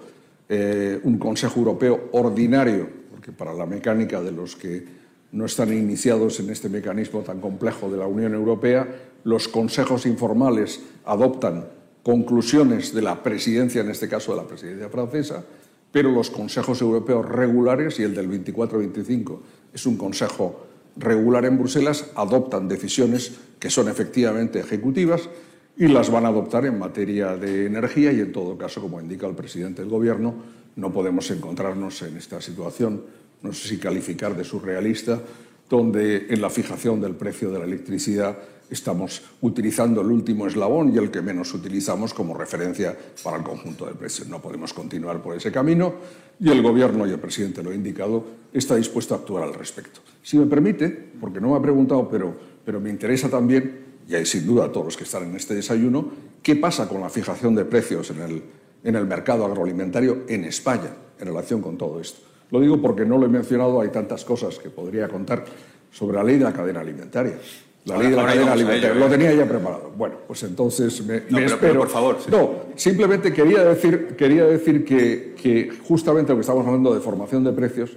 eh, un consejo Europeo ordinario que para la mecánica de los que no están iniciados en este mecanismo tan complejo de la Unión Europea, los consejos informales adoptan conclusiones de la presidencia, en este caso de la presidencia francesa, pero los consejos europeos regulares, y el del 24-25 es un consejo regular en Bruselas, adoptan decisiones que son efectivamente ejecutivas y las van a adoptar en materia de energía y, en todo caso, como indica el presidente del Gobierno, no podemos encontrarnos en esta situación, no sé si calificar de surrealista, donde en la fijación del precio de la electricidad estamos utilizando el último eslabón y el que menos utilizamos como referencia para el conjunto del precio. No podemos continuar por ese camino y el Gobierno, y el presidente lo ha indicado, está dispuesto a actuar al respecto. Si me permite, porque no me ha preguntado, pero, pero me interesa también, y hay sin duda todos los que están en este desayuno, qué pasa con la fijación de precios en el, en el mercado agroalimentario en España en relación con todo esto. Lo digo porque no lo he mencionado, hay tantas cosas que podría contar sobre la ley de la cadena alimentaria. La ley de la cadena alimentaria. lo tenía ya preparado. Bueno, pues entonces me, espero.
por favor.
No, simplemente quería decir, quería decir que, que justamente, lo que estamos hablando de formación de precios,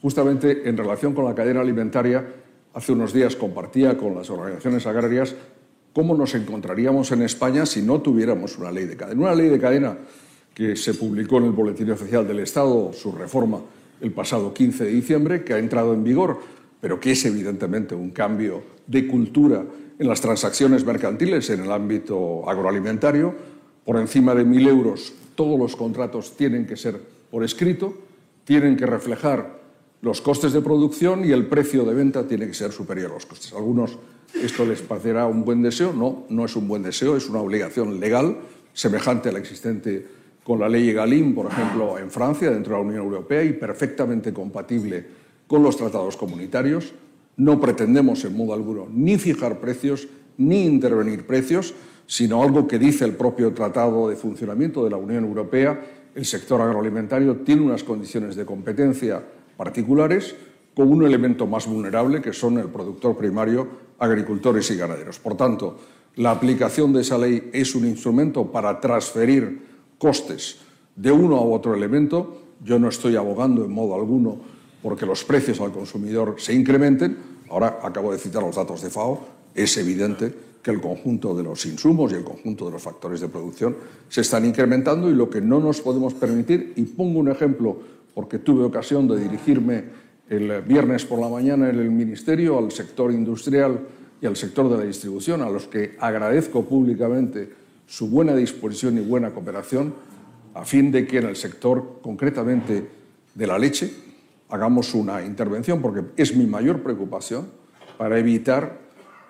justamente en relación con la cadena alimentaria, hace unos días compartía con las organizaciones agrarias cómo nos encontraríamos en España si no tuviéramos una ley de cadena. Una ley de cadena que se publicó en el Boletín Oficial del Estado, su reforma, el pasado 15 de diciembre, que ha entrado en vigor, pero que es evidentemente un cambio de cultura en las transacciones mercantiles en el ámbito agroalimentario. Por encima de mil euros, todos los contratos tienen que ser por escrito, tienen que reflejar los costes de producción y el precio de venta tiene que ser superior a los costes. A algunos esto les parecerá un buen deseo. No, no es un buen deseo, es una obligación legal semejante a la existente con la ley Galim, por ejemplo, en Francia, dentro de la Unión Europea, y perfectamente compatible con los tratados comunitarios. No pretendemos en modo alguno ni fijar precios ni intervenir precios, sino algo que dice el propio Tratado de Funcionamiento de la Unión Europea. El sector agroalimentario tiene unas condiciones de competencia particulares con un elemento más vulnerable, que son el productor primario, agricultores y ganaderos. Por tanto, la aplicación de esa ley es un instrumento para transferir costes de uno a otro elemento. Yo no estoy abogando en modo alguno porque los precios al consumidor se incrementen. Ahora acabo de citar los datos de FAO. Es evidente que el conjunto de los insumos y el conjunto de los factores de producción se están incrementando y lo que no nos podemos permitir, y pongo un ejemplo porque tuve ocasión de dirigirme el viernes por la mañana en el Ministerio al sector industrial y al sector de la distribución, a los que agradezco públicamente su buena disposición y buena cooperación, a fin de que en el sector concretamente de la leche hagamos una intervención, porque es mi mayor preocupación para evitar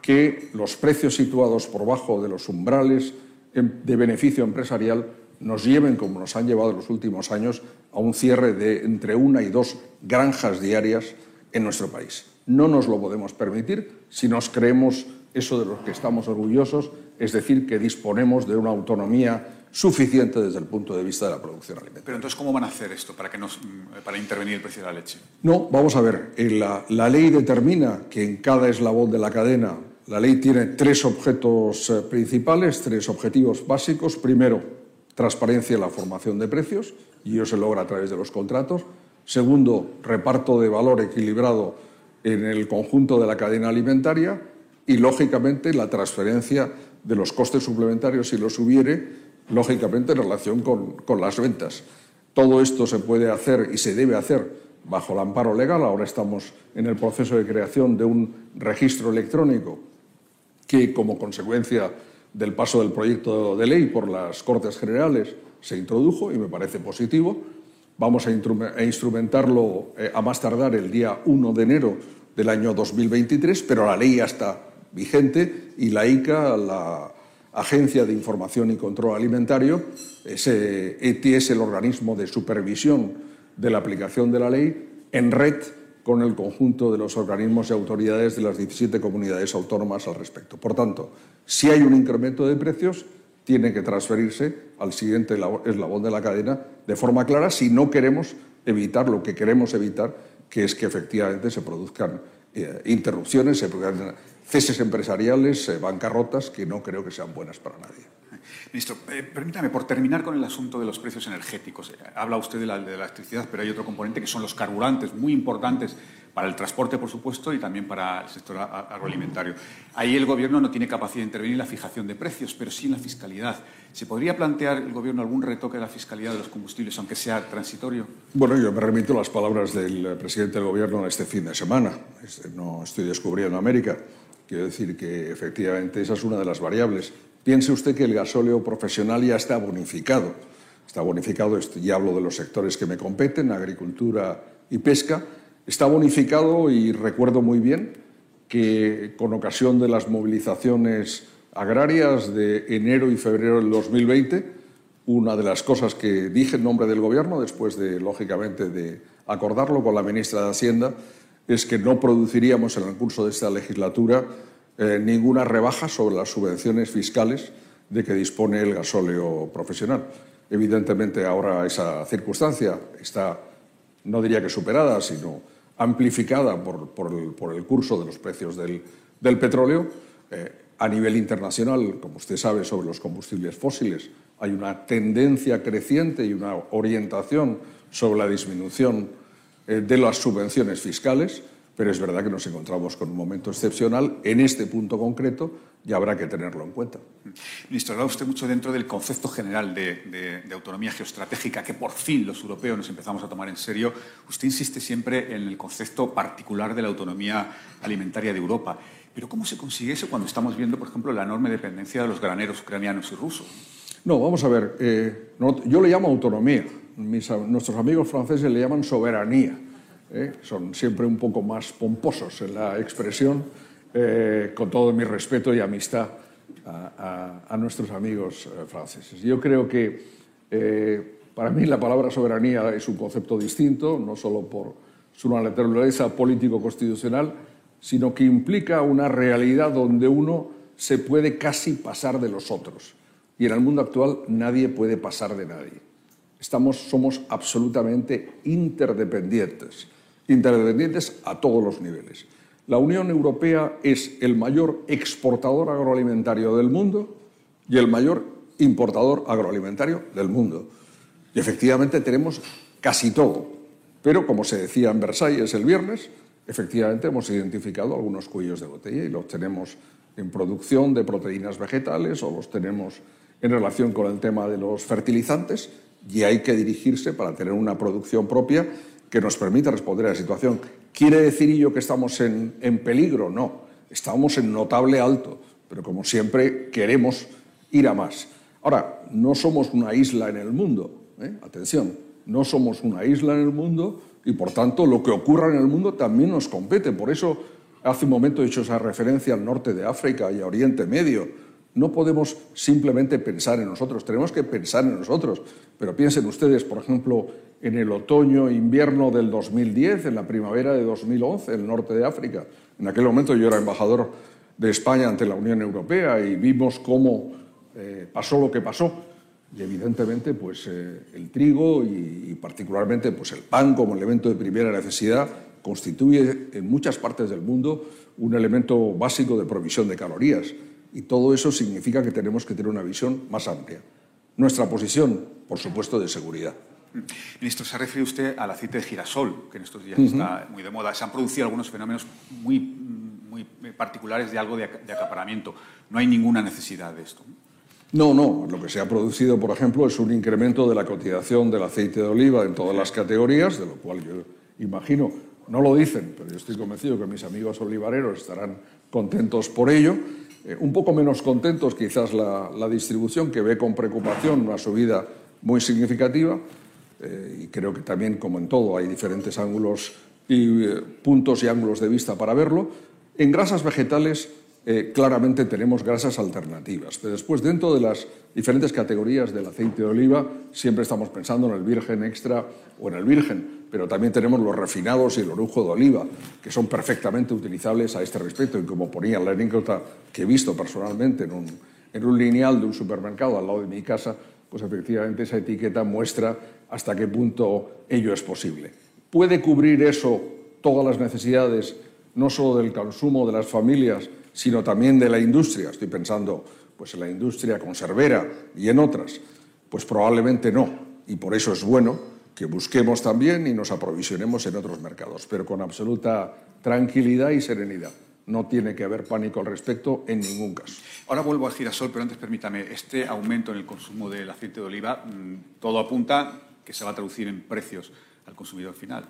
que los precios situados por bajo de los umbrales de beneficio empresarial nos lleven, como nos han llevado en los últimos años, a un cierre de entre una y dos granjas diarias en nuestro país. No nos lo podemos permitir si nos creemos eso de lo que estamos orgullosos, es decir, que disponemos de una autonomía suficiente desde el punto de vista de la producción alimentaria.
Pero entonces, ¿cómo van a hacer esto para, que nos, para intervenir el precio de la leche?
No, vamos a ver. La, la ley determina que en cada eslabón de la cadena la ley tiene tres objetos eh, principales, tres objetivos básicos. Primero, transparencia en la formación de precios, y ello se logra a través de los contratos. Segundo, reparto de valor equilibrado en el conjunto de la cadena alimentaria y, lógicamente, la transferencia de los costes suplementarios, si los hubiere, lógicamente en relación con, con las ventas. Todo esto se puede hacer y se debe hacer bajo el amparo legal. Ahora estamos en el proceso de creación de un registro electrónico que, como consecuencia del paso del proyecto de ley por las Cortes Generales se introdujo y me parece positivo. Vamos a, instrumentarlo eh, a más tardar el día 1 de enero del año 2023, pero la ley ya está vigente y la ICA, la Agencia de Información y Control Alimentario, ETI es el organismo de supervisión de la aplicación de la ley en red con el conjunto de los organismos y autoridades de las 17 comunidades autónomas al respecto. Por tanto, si hay un incremento de precios, tiene que transferirse al siguiente eslabón de la cadena de forma clara si no queremos evitar lo que queremos evitar, que es que efectivamente se produzcan eh, interrupciones, se produzcan ceses empresariales, eh, bancarrotas, que no creo que sean buenas para nadie.
Ministro, eh, permítame, por terminar con el asunto de los precios energéticos, eh, habla usted de la, de la electricidad, pero hay otro componente que son los carburantes, muy importantes para el transporte, por supuesto, y también para el sector agroalimentario. Ahí el Gobierno no tiene capacidad de intervenir en la fijación de precios, pero sí en la fiscalidad. ¿Se podría plantear el Gobierno algún retoque de la fiscalidad de los combustibles, aunque sea transitorio?
Bueno, yo me remito a las palabras del presidente del Gobierno este fin de semana. No estoy descubriendo América. Quiero decir que efectivamente esa es una de las variables. Piense usted que el gasóleo profesional ya está bonificado. Está bonificado, y hablo de los sectores que me competen, agricultura y pesca. Está bonificado y recuerdo muy bien que con ocasión de las movilizaciones agrarias de enero y febrero del 2020, una de las cosas que dije en nombre del Gobierno, después de, lógicamente, de acordarlo con la ministra de Hacienda, es que no produciríamos en el curso de esta legislatura eh, ninguna rebaja sobre las subvenciones fiscales de que dispone el gasóleo profesional. Evidentemente, ahora esa circunstancia está, no diría que superada, sino amplificada por, el, curso de los precios del, petróleo. Eh, a nivel internacional, como usted sabe, sobre los combustibles fósiles, hay una tendencia creciente y una orientación sobre la disminución eh, de las subvenciones fiscales pero es verdad que nos encontramos con un momento excepcional en este punto concreto y habrá que tenerlo en cuenta.
Ministro, habla usted mucho dentro del concepto general de, autonomía geoestratégica que por fin los europeos nos empezamos a tomar en serio. Usted insiste siempre en el concepto particular de la autonomía alimentaria de Europa. Pero ¿cómo se consigue eso cuando estamos viendo, por ejemplo, la enorme dependencia de los graneros ucranianos y rusos?
No, vamos a ver. Eh, yo le llamo autonomía. nuestros amigos franceses le llaman soberanía. ¿Eh? Son siempre un poco más pomposos en la expresión eh, con todo mi respeto y amistad a, nuestros amigos eh, franceses. Yo creo que eh, para mí la palabra soberanía es un concepto distinto, no solo por su naturaleza político-constitucional, sino que implica una realidad donde uno se puede casi pasar de los otros. Y en el mundo actual nadie puede pasar de nadie. Estamos, somos absolutamente interdependientes, interdependientes a todos los niveles. La Unión Europea es el mayor exportador agroalimentario del mundo y el mayor importador agroalimentario del mundo. Y efectivamente tenemos casi todo. Pero, como se decía en Versalles el viernes, efectivamente hemos identificado algunos cuellos de botella y los tenemos en producción de proteínas vegetales o los tenemos en relación con el tema de los fertilizantes y hay que dirigirse para tener una producción propia que nos permita responder a la situación. ¿Quiere decir ello que estamos en, peligro? No, estamos en notable alto, pero como siempre queremos ir a más. Ahora, no somos una isla en el mundo, ¿eh? atención, no somos una isla en el mundo y por tanto lo que ocurra en el mundo también nos compete. Por eso hace un momento he hecho esa referencia al norte de África y a Oriente Medio. No podemos simplemente pensar en nosotros, tenemos que pensar en nosotros. Pero piensen ustedes, por ejemplo, en el otoño-invierno del 2010, en la primavera de 2011, en el norte de África. En aquel momento yo era embajador de España ante la Unión Europea y vimos cómo eh, pasó lo que pasó. Y evidentemente, pues eh, el trigo y, particularmente pues, el pan como elemento de primera necesidad constituye en muchas partes del mundo un elemento básico de provisión de calorías. Y todo eso significa que tenemos que tener una visión más amplia. Nuestra posición, por supuesto, de seguridad.
Ministro, se refiere usted al aceite de girasol, que en estos días está muy de moda. Se han producido algunos fenómenos muy, muy particulares de algo de, acaparamiento. No hay ninguna necesidad de esto.
No, no. Lo que se ha producido, por ejemplo, es un incremento de la cotización del aceite de oliva en todas las categorías, de lo cual yo imagino, no lo dicen, pero yo estoy convencido que mis amigos olivareros estarán contentos por ello. Eh, un poco menos contentos quizás la, la distribución, que ve con preocupación una subida muy significativa. Eh, y creo que también, como en todo, hay diferentes ángulos y eh, puntos y ángulos de vista para verlo. En grasas vegetales, eh, claramente tenemos grasas alternativas, pero después, dentro de las diferentes categorías del aceite de oliva, siempre estamos pensando en el virgen extra o en el virgen, pero también tenemos los refinados y el orujo de oliva, que son perfectamente utilizables a este respecto. Y como ponía la anécdota que he visto personalmente en un, en un lineal de un supermercado al lado de mi casa, pues efectivamente esa etiqueta muestra hasta qué punto ello es posible. ¿Puede cubrir eso todas las necesidades, no solo del consumo de las familias, sino también de la industria? Estoy pensando pues, en la industria conservera y en otras. Pues probablemente no, y por eso es bueno que busquemos también y nos aprovisionemos en otros mercados, pero con absoluta tranquilidad y serenidad no tiene que haber pánico al respecto en ningún caso.
Ahora vuelvo al girasol, pero antes permítame, este aumento en el consumo del aceite de oliva, mm, todo apunta que se va a traducir en precios al consumidor final.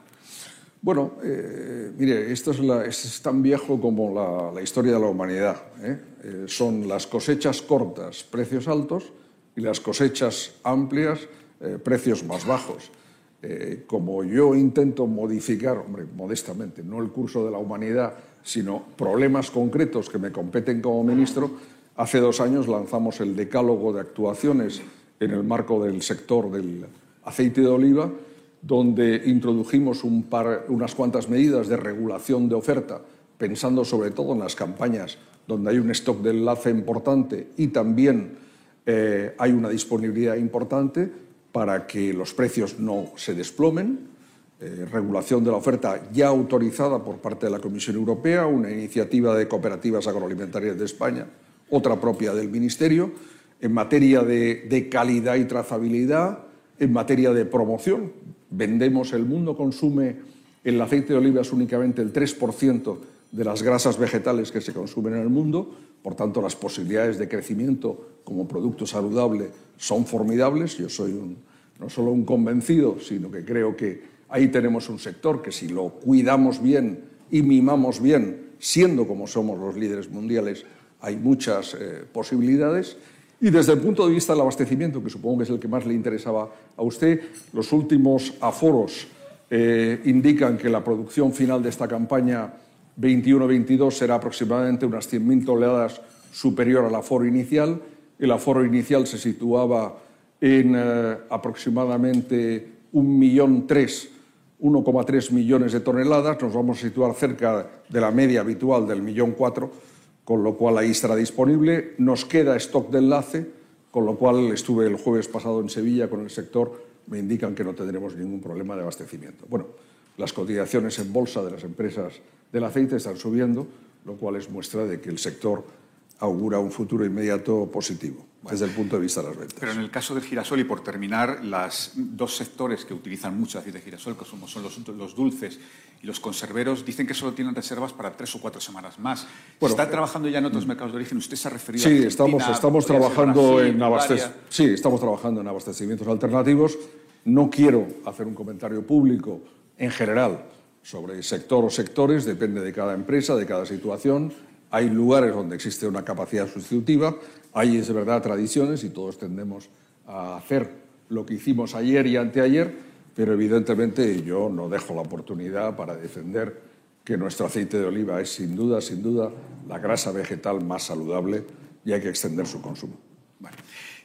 Bueno, eh, mire, esto es, tan viejo como la, historia de la humanidad. ¿eh? Eh, son las cosechas cortas, precios altos, y las cosechas amplias, precios más bajos. como yo intento modificar, hombre, modestamente, no el curso de la humanidad, sino problemas concretos que me competen como ministro, hace dos años lanzamos el decálogo de actuaciones en el marco del sector del aceite de oliva, donde introdujimos unas cuantas medidas de regulación de oferta, pensando sobre todo en las campañas donde hay un stock de enlace importante y también eh, hay una disponibilidad importante para que los precios no se desplomen. Eh, regulación de la oferta ya autorizada por parte de la Comisión Europea, una iniciativa de cooperativas agroalimentarias de España, otra propia del Ministerio, en materia de, calidad y trazabilidad, en materia de promoción. Vendemos, el mundo consume El aceite de oliva es únicamente el 3% de las grasas vegetales que se consumen en el mundo, por tanto las posibilidades de crecimiento como producto saludable son formidables. Yo soy un, no solo un convencido, sino que creo que ahí tenemos un sector que si lo cuidamos bien y mimamos bien, siendo como somos los líderes mundiales, hay muchas eh, posibilidades. Y desde el punto de vista del abastecimiento, que supongo que es el que más le interesaba a usted, los últimos aforos eh, indican que la producción final de esta campaña 21-22 será aproximadamente unas 100.000 toneladas superior al aforo inicial. El aforo inicial se situaba en eh, aproximadamente 1,3 millones de toneladas. Nos vamos a situar cerca de la media habitual del millón cuatro, con lo cual ahí estará disponible. Nos queda stock de enlace, con lo cual estuve el jueves pasado en Sevilla con el sector me indican que no tendremos ningún problema de abastecimiento. Bueno, las cotizaciones en bolsa de las empresas del aceite están subiendo, lo cual es muestra de que el sector augura un futuro inmediato positivo desde el punto de vista de las ventas.
Pero en el caso del girasol, y por terminar, los dos sectores que utilizan mucho aceite de girasol, que son los, dulces y los conserveros, dicen que solo tienen reservas para tres o cuatro semanas más. ¿Está trabajando ya en otros mm. mercados de origen? ¿Usted se ha referido
sí,
a
estamos, estamos trabajando en sí, estamos trabajando en abastecimientos alternativos. No quiero hacer un comentario público en general sobre sector o sectores, depende de cada empresa, de cada situación hay lugares donde existe una capacidad sustitutiva, hay, es verdad, tradiciones y todos tendemos a hacer lo que hicimos ayer y anteayer, pero evidentemente yo no dejo la oportunidad para defender que nuestro aceite de oliva es sin duda, sin duda, la grasa vegetal más saludable y hay que extender su consumo.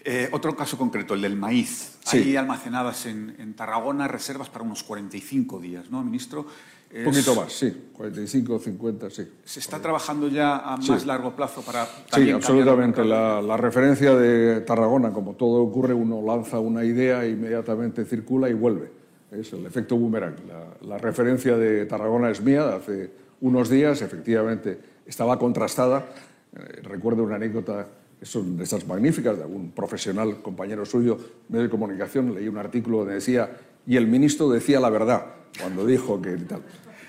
Eh, otro caso concreto, el del maíz. Hay almacenadas en, en, Tarragona reservas para unos 45 días, ¿no, ministro?
Un poquito más, sí, 45 o 50, sí.
¿Se está trabajando ya a más largo plazo para...
Sí, absolutamente. La, referencia de Tarragona, como todo ocurre, uno lanza una idea e inmediatamente circula y vuelve. Es el efecto boomerang. La, referencia de Tarragona es mía, de hace unos días, efectivamente, estaba contrastada. Eh, recuerdo una anécdota son de esas magníficas, de algún profesional, compañero suyo, medio de comunicación, leí un artículo donde decía, y el ministro decía la verdad, cuando dijo que.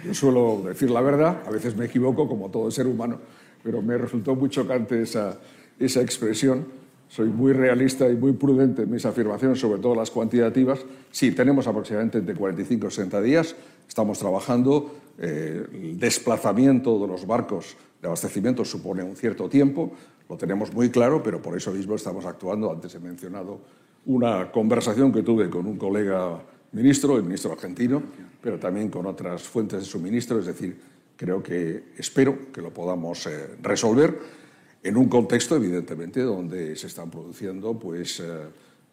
Yo suelo decir la verdad, a veces me equivoco como todo ser humano, pero me resultó muy chocante esa, esa expresión. Soy muy realista y muy prudente en mis afirmaciones, sobre todo las cuantitativas. Sí, tenemos aproximadamente entre 45 y 60 días. Estamos trabajando. Eh, el desplazamiento de los barcos de abastecimiento supone un cierto tiempo. Lo tenemos muy claro, pero por eso mismo estamos actuando. Antes he mencionado una conversación que tuve con un colega ministro, el ministro argentino, pero también con otras fuentes de suministro. Es decir, creo que espero que lo podamos eh, resolver en un contexto, evidentemente, donde se están produciendo, pues eh,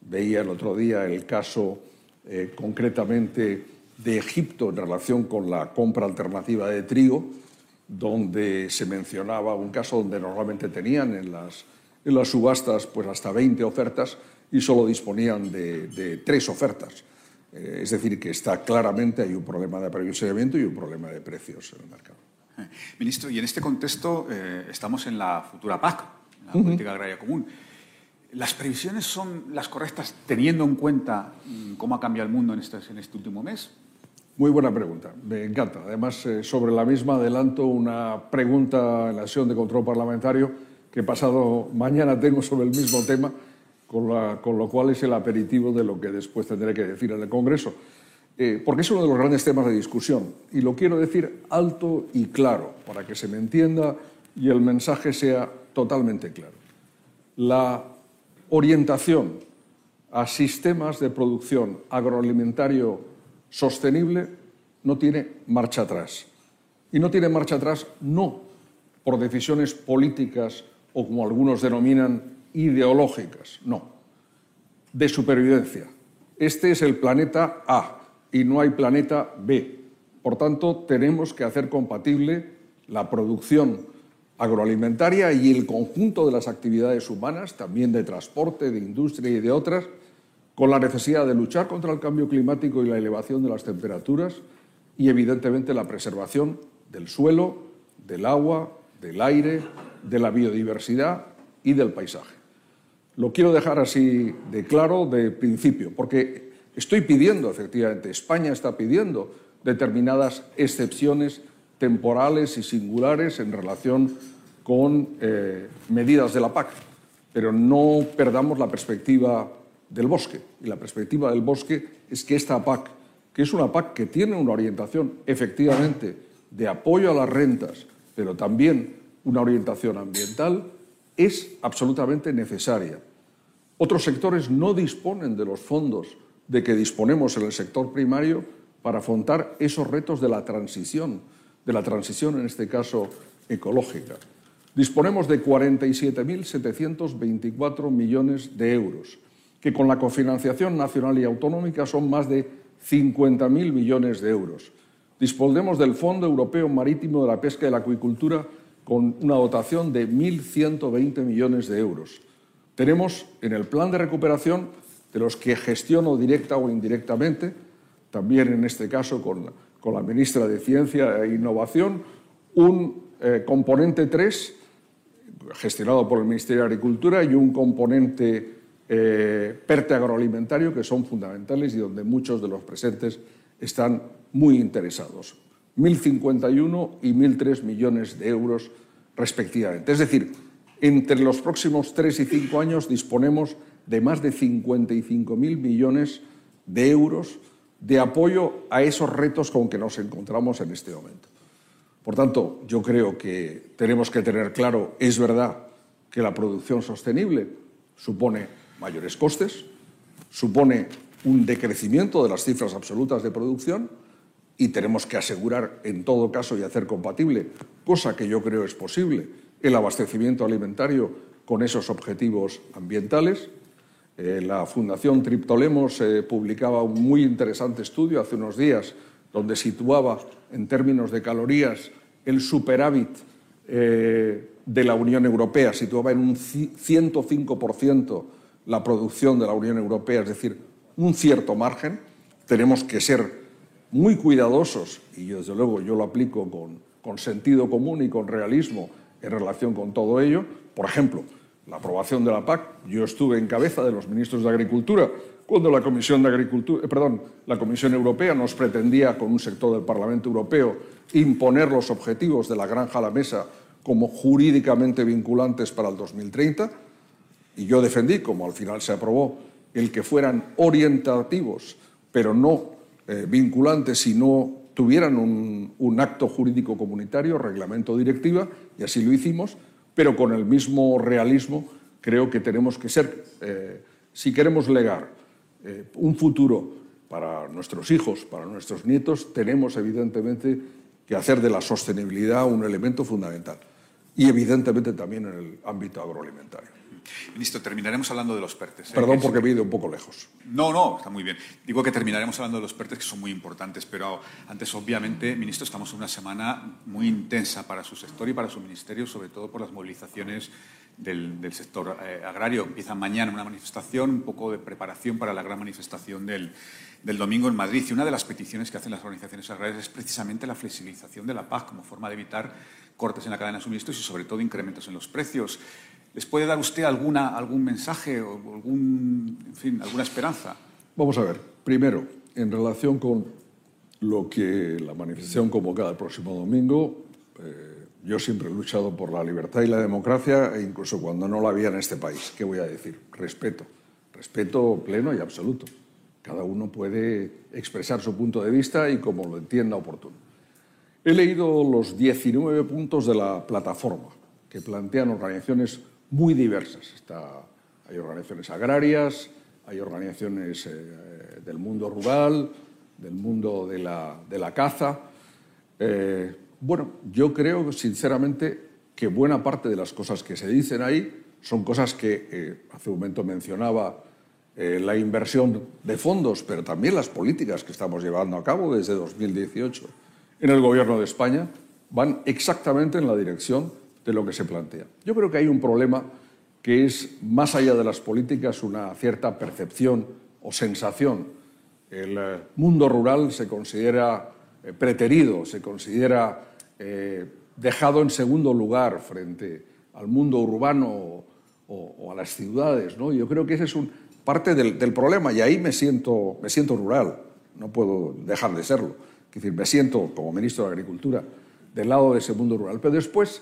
veía el otro día el caso eh, concretamente de Egipto en relación con la compra alternativa de trigo, donde se mencionaba un caso donde normalmente tenían en las, en las subastas pues hasta 20 ofertas y solo disponían de, de tres ofertas. Eh, es decir, que está claramente hay un problema de aprovisionamiento y un problema de precios en el mercado.
Eh, ministro, y en este contexto eh, estamos en la futura PAC, la Política Agraria Común. ¿Las previsiones son las correctas teniendo en cuenta mm, cómo ha cambiado el mundo en este, en este último mes?
Muy buena pregunta, me encanta. Además, sobre la misma adelanto una pregunta en la sesión de control parlamentario que pasado mañana tengo sobre el mismo tema con, lo cual es el aperitivo de lo que después tendré que decir en el Congreso. Eh, porque es uno de los grandes temas de discusión y lo quiero decir alto y claro para que se me entienda y el mensaje sea totalmente claro. La orientación a sistemas de producción agroalimentario sostenible no tiene marcha atrás. Y no tiene marcha atrás no por decisiones políticas o como algunos denominan ideológicas, no, de supervivencia. Este es el planeta A y no hay planeta B. Por tanto, tenemos que hacer compatible la producción agroalimentaria y el conjunto de las actividades humanas, también de transporte, de industria y de otras, con la necesidad de luchar contra el cambio climático y la elevación de las temperaturas y, evidentemente, la preservación del suelo, del agua, del aire, de la biodiversidad y del paisaje. Lo quiero dejar así de claro de principio, porque estoy pidiendo, efectivamente, España está pidiendo determinadas excepciones temporales y singulares en relación con eh, medidas de la PAC, pero no perdamos la perspectiva del bosque. Y la perspectiva del bosque es que esta PAC, que es una PAC que tiene una orientación efectivamente de apoyo a las rentas, pero también una orientación ambiental, es absolutamente necesaria. Otros sectores no disponen de los fondos de que disponemos en el sector primario para afrontar esos retos de la transición, de la transición en este caso ecológica. Disponemos de 47.724 millones de euros, que con la cofinanciación nacional y autonómica son más de 50.000 millones de euros. Disponemos del Fondo Europeo Marítimo de la Pesca y la Acuicultura con una dotación de 1.120 millones de euros. Tenemos en el plan de recuperación, de los que gestiono directa o indirectamente, también en este caso con, con la ministra de Ciencia e Innovación, un eh, componente 3 gestionado por el Ministerio de Agricultura y un componente eh, PERTE agroalimentario que son fundamentales y donde muchos de los presentes están muy interesados. 1.051 y 1.003 millones de euros respectivamente. Es decir, entre los próximos tres y cinco años disponemos de más de 55.000 millones de euros de apoyo a esos retos con que nos encontramos en este momento. Por tanto, yo creo que tenemos que tener claro, es verdad que la producción sostenible supone mayores costes, supone un decrecimiento de las cifras absolutas de producción, y tenemos que asegurar en todo caso y hacer compatible, cosa que yo creo es posible, el abastecimiento alimentario con esos objetivos ambientales. Eh, la Fundación Triptolemos publicaba un muy interesante estudio hace unos días donde situaba en términos de calorías el superávit eh, de la Unión Europea, situaba en un 105% la producción de la Unión Europea, es decir, un cierto margen. Tenemos que ser muy cuidadosos, y desde luego yo lo aplico con sentido común y con realismo en relación con todo ello. Por ejemplo, la aprobación de la PAC. Yo estuve en cabeza de los ministros de Agricultura cuando la Comisión de Agricultura, eh, perdón, la Comisión Europea nos pretendía con un sector del Parlamento Europeo imponer los objetivos de la granja a la mesa como jurídicamente vinculantes para el 2030 y yo defendí, como al final se aprobó, el que fueran orientativos, pero no eh, vinculantes si no tuvieran un, acto jurídico comunitario, reglamento directiva, y así lo hicimos, pero con el mismo realismo creo que tenemos que ser, eh, si queremos legar eh, un futuro para nuestros hijos, para nuestros nietos, tenemos evidentemente que hacer de la sostenibilidad un elemento fundamental y evidentemente también en el ámbito agroalimentario.
Ministro, terminaremos hablando de los PERTES.
¿eh? Perdón porque he ido un poco lejos.
No, no, está muy bien. Digo que terminaremos hablando de los PERTES, que son muy importantes, pero antes, obviamente, ministro, estamos en una semana muy intensa para su sector y para su ministerio, sobre todo por las movilizaciones del, sector eh, agrario. Empieza mañana una manifestación, un poco de preparación para la gran manifestación del, del domingo en Madrid. Y una de las peticiones que hacen las organizaciones agrarias es precisamente la flexibilización de la PAC como forma de evitar cortes en la cadena de suministros y, sobre todo, incrementos en los precios. ¿Les puede dar usted alguna, algún mensaje o algún, en fin, alguna esperanza?
Vamos a ver. Primero, en relación con lo que la manifestación convocada el próximo domingo, eh, yo siempre he luchado por la libertad y la democracia, e incluso cuando no la había en este país. ¿Qué voy a decir? Respeto. Respeto pleno y absoluto. Cada uno puede expresar su punto de vista y como lo entienda oportuno. He leído los 19 puntos de la plataforma que plantean organizaciones muy diversas. Está, hay organizaciones agrarias, hay organizaciones eh, del mundo rural, del mundo de la, de la caza. Eh, bueno, yo creo sinceramente que buena parte de las cosas que se dicen ahí son cosas que eh, hace un momento mencionaba la inversión de fondos, pero también las políticas que estamos llevando a cabo desde 2018 en el Gobierno de España van exactamente en la dirección de lo que se plantea. Yo creo que hay un problema que es, más allá de las políticas, una cierta percepción o sensación. El eh, mundo rural se considera eh, preterido, se considera eh, dejado en segundo lugar frente al mundo urbano o, a las ciudades. ¿no? Yo creo que ese es un, parte del, problema y ahí me siento, me siento rural, no puedo dejar de serlo. Es decir, me siento como ministro de Agricultura del lado de ese mundo rural. Pero después,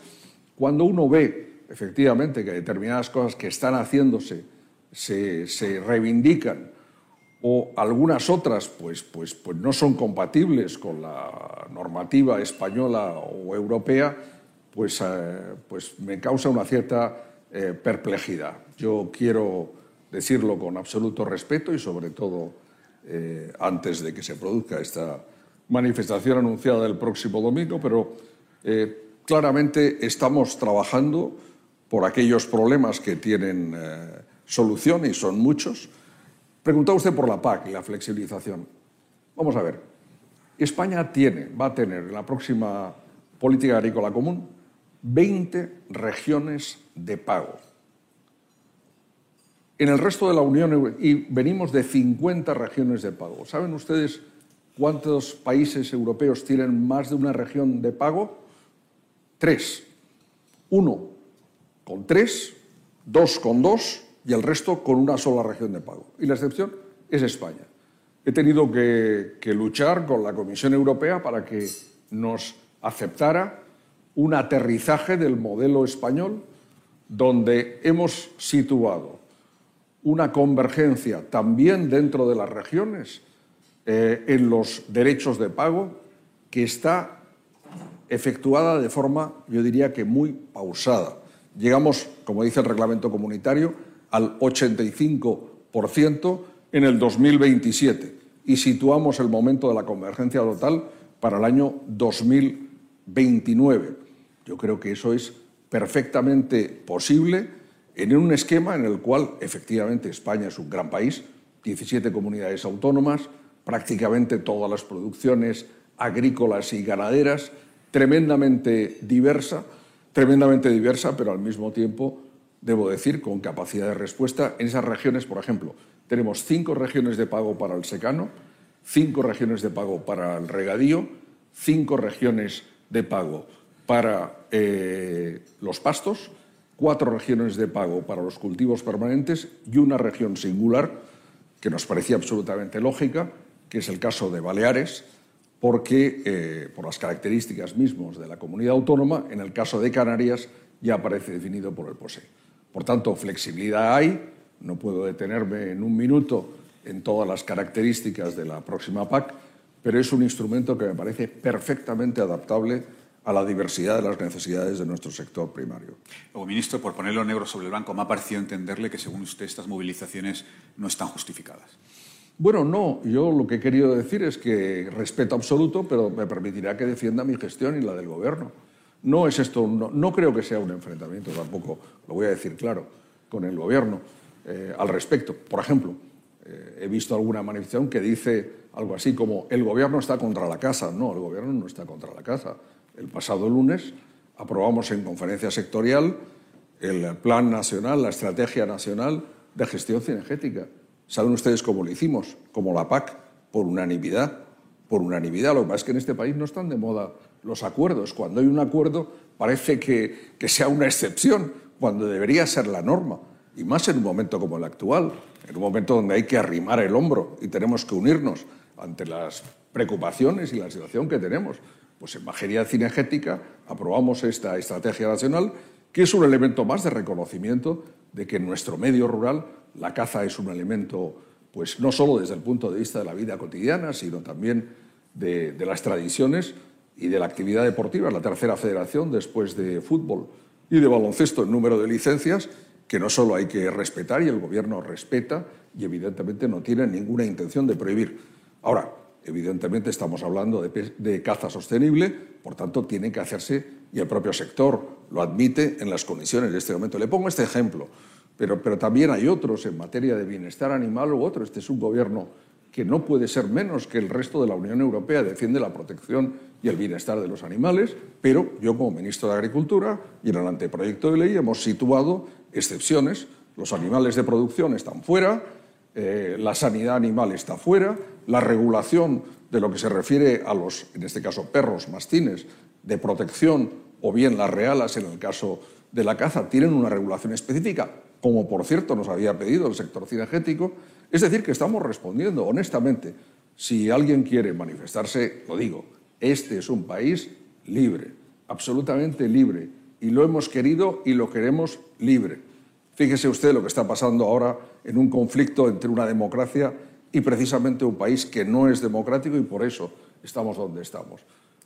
cuando uno ve efectivamente que determinadas cosas que están haciéndose se, reivindican o algunas otras pues, pues, pues no son compatibles con la normativa española o europea, pues, eh, pues me causa una cierta eh, perplejidad. Yo quiero decirlo con absoluto respeto y sobre todo eh, antes de que se produzca esta manifestación anunciada el próximo domingo, pero claramente estamos trabajando por aquellos problemas que tienen solución y son muchos. Preguntaba usted por la PAC y la flexibilización. Vamos a ver. España tiene, va a tener en la próxima política agrícola común 20 regiones de pago. En el resto de la Unión, y venimos de 50 regiones de pago. ¿Saben ustedes cuántos países europeos tienen más de una región de pago? Tres. Uno con tres, dos con dos y el resto con una sola región de pago. Y la excepción es España. He tenido que, que luchar con la Comisión Europea para que nos aceptara un aterrizaje del modelo español donde hemos situado una convergencia también dentro de las regiones eh, en los derechos de pago que está efectuada de forma, yo diría que muy pausada. Llegamos, como dice el reglamento comunitario, al 85% en el 2027 y situamos el momento de la convergencia total para el año 2029. Yo creo que eso es perfectamente posible en un esquema en el cual efectivamente España es un gran país, 17 comunidades autónomas, prácticamente todas las producciones agrícolas y ganaderas, tremendamente diversa, tremendamente diversa, pero al mismo tiempo, debo decir, con capacidad de respuesta. En esas regiones, por ejemplo, tenemos cinco regiones de pago para el secano, cinco regiones de pago para el regadío, cinco regiones de pago para eh, los pastos, cuatro regiones de pago para los cultivos permanentes y una región singular que nos parecía absolutamente lógica, que es el caso de Baleares, porque eh, por las características mismas de la comunidad autónoma, en el caso de Canarias ya aparece definido por el POSE. Por tanto, flexibilidad hay, no puedo detenerme en un minuto en todas las características de la próxima PAC, pero es un instrumento que me parece perfectamente adaptable a la diversidad de las necesidades de nuestro sector primario.
Luego, ministro, por ponerlo negro sobre el blanco, me ha parecido entenderle que, según usted, estas movilizaciones no están justificadas.
Bueno, no. Yo lo que he querido decir es que respeto absoluto, pero me permitirá que defienda mi gestión y la del Gobierno. No es esto, no, creo que sea un enfrentamiento tampoco, lo voy a decir claro, con el Gobierno eh, al respecto. Por ejemplo, eh, he visto alguna manifestación que dice algo así como el Gobierno está contra la casa. No, el Gobierno no está contra la casa el pasado lunes aprobamos en conferencia sectorial el Plan Nacional, la Estrategia Nacional de Gestión Cinegética. ¿Saben ustedes cómo lo hicimos? Como la PAC, por unanimidad. Por unanimidad. Lo que pasa es que en este país no están de moda los acuerdos. Cuando hay un acuerdo parece que, que sea una excepción, cuando debería ser la norma. Y más en un momento como el actual, en un momento donde hay que arrimar el hombro y tenemos que unirnos ante las preocupaciones y la situación que tenemos. Pues en materia cinegética aprobamos esta estrategia nacional, que es un elemento más de reconocimiento de que nuestro medio rural la caza es un elemento, pues no solo desde el punto de vista de la vida cotidiana, sino también de, las tradiciones y de la actividad deportiva, la tercera federación después de fútbol y de baloncesto en número de licencias, que no solo hay que respetar y el Gobierno respeta y evidentemente no tiene ninguna intención de prohibir. Ahora, Evidentemente estamos hablando de, caza sostenible, por tanto tiene que hacerse y el propio sector lo admite en las condiciones de este momento. Le pongo este ejemplo, pero, también hay otros en materia de bienestar animal u otro. Este es un gobierno que no puede ser menos que el resto de la Unión Europea, defiende la protección y el bienestar de los animales, pero yo como ministro de Agricultura y en el anteproyecto de ley hemos situado excepciones. Los animales de producción están fuera, eh, la sanidad animal está fuera, la regulación de lo que se refiere a los, en este caso, perros, mastines, de protección, o bien las realas en el caso de la caza, tienen una regulación específica, como por cierto nos había pedido el sector cinegético. Es decir, que estamos respondiendo honestamente Si alguien quiere manifestarse, lo digo, este es un país libre, absolutamente libre, y lo hemos querido y lo queremos libre. Fíjese usted lo que está pasando ahora en un conflicto entre una democracia y precisamente un país que no es democrático y por eso estamos donde estamos.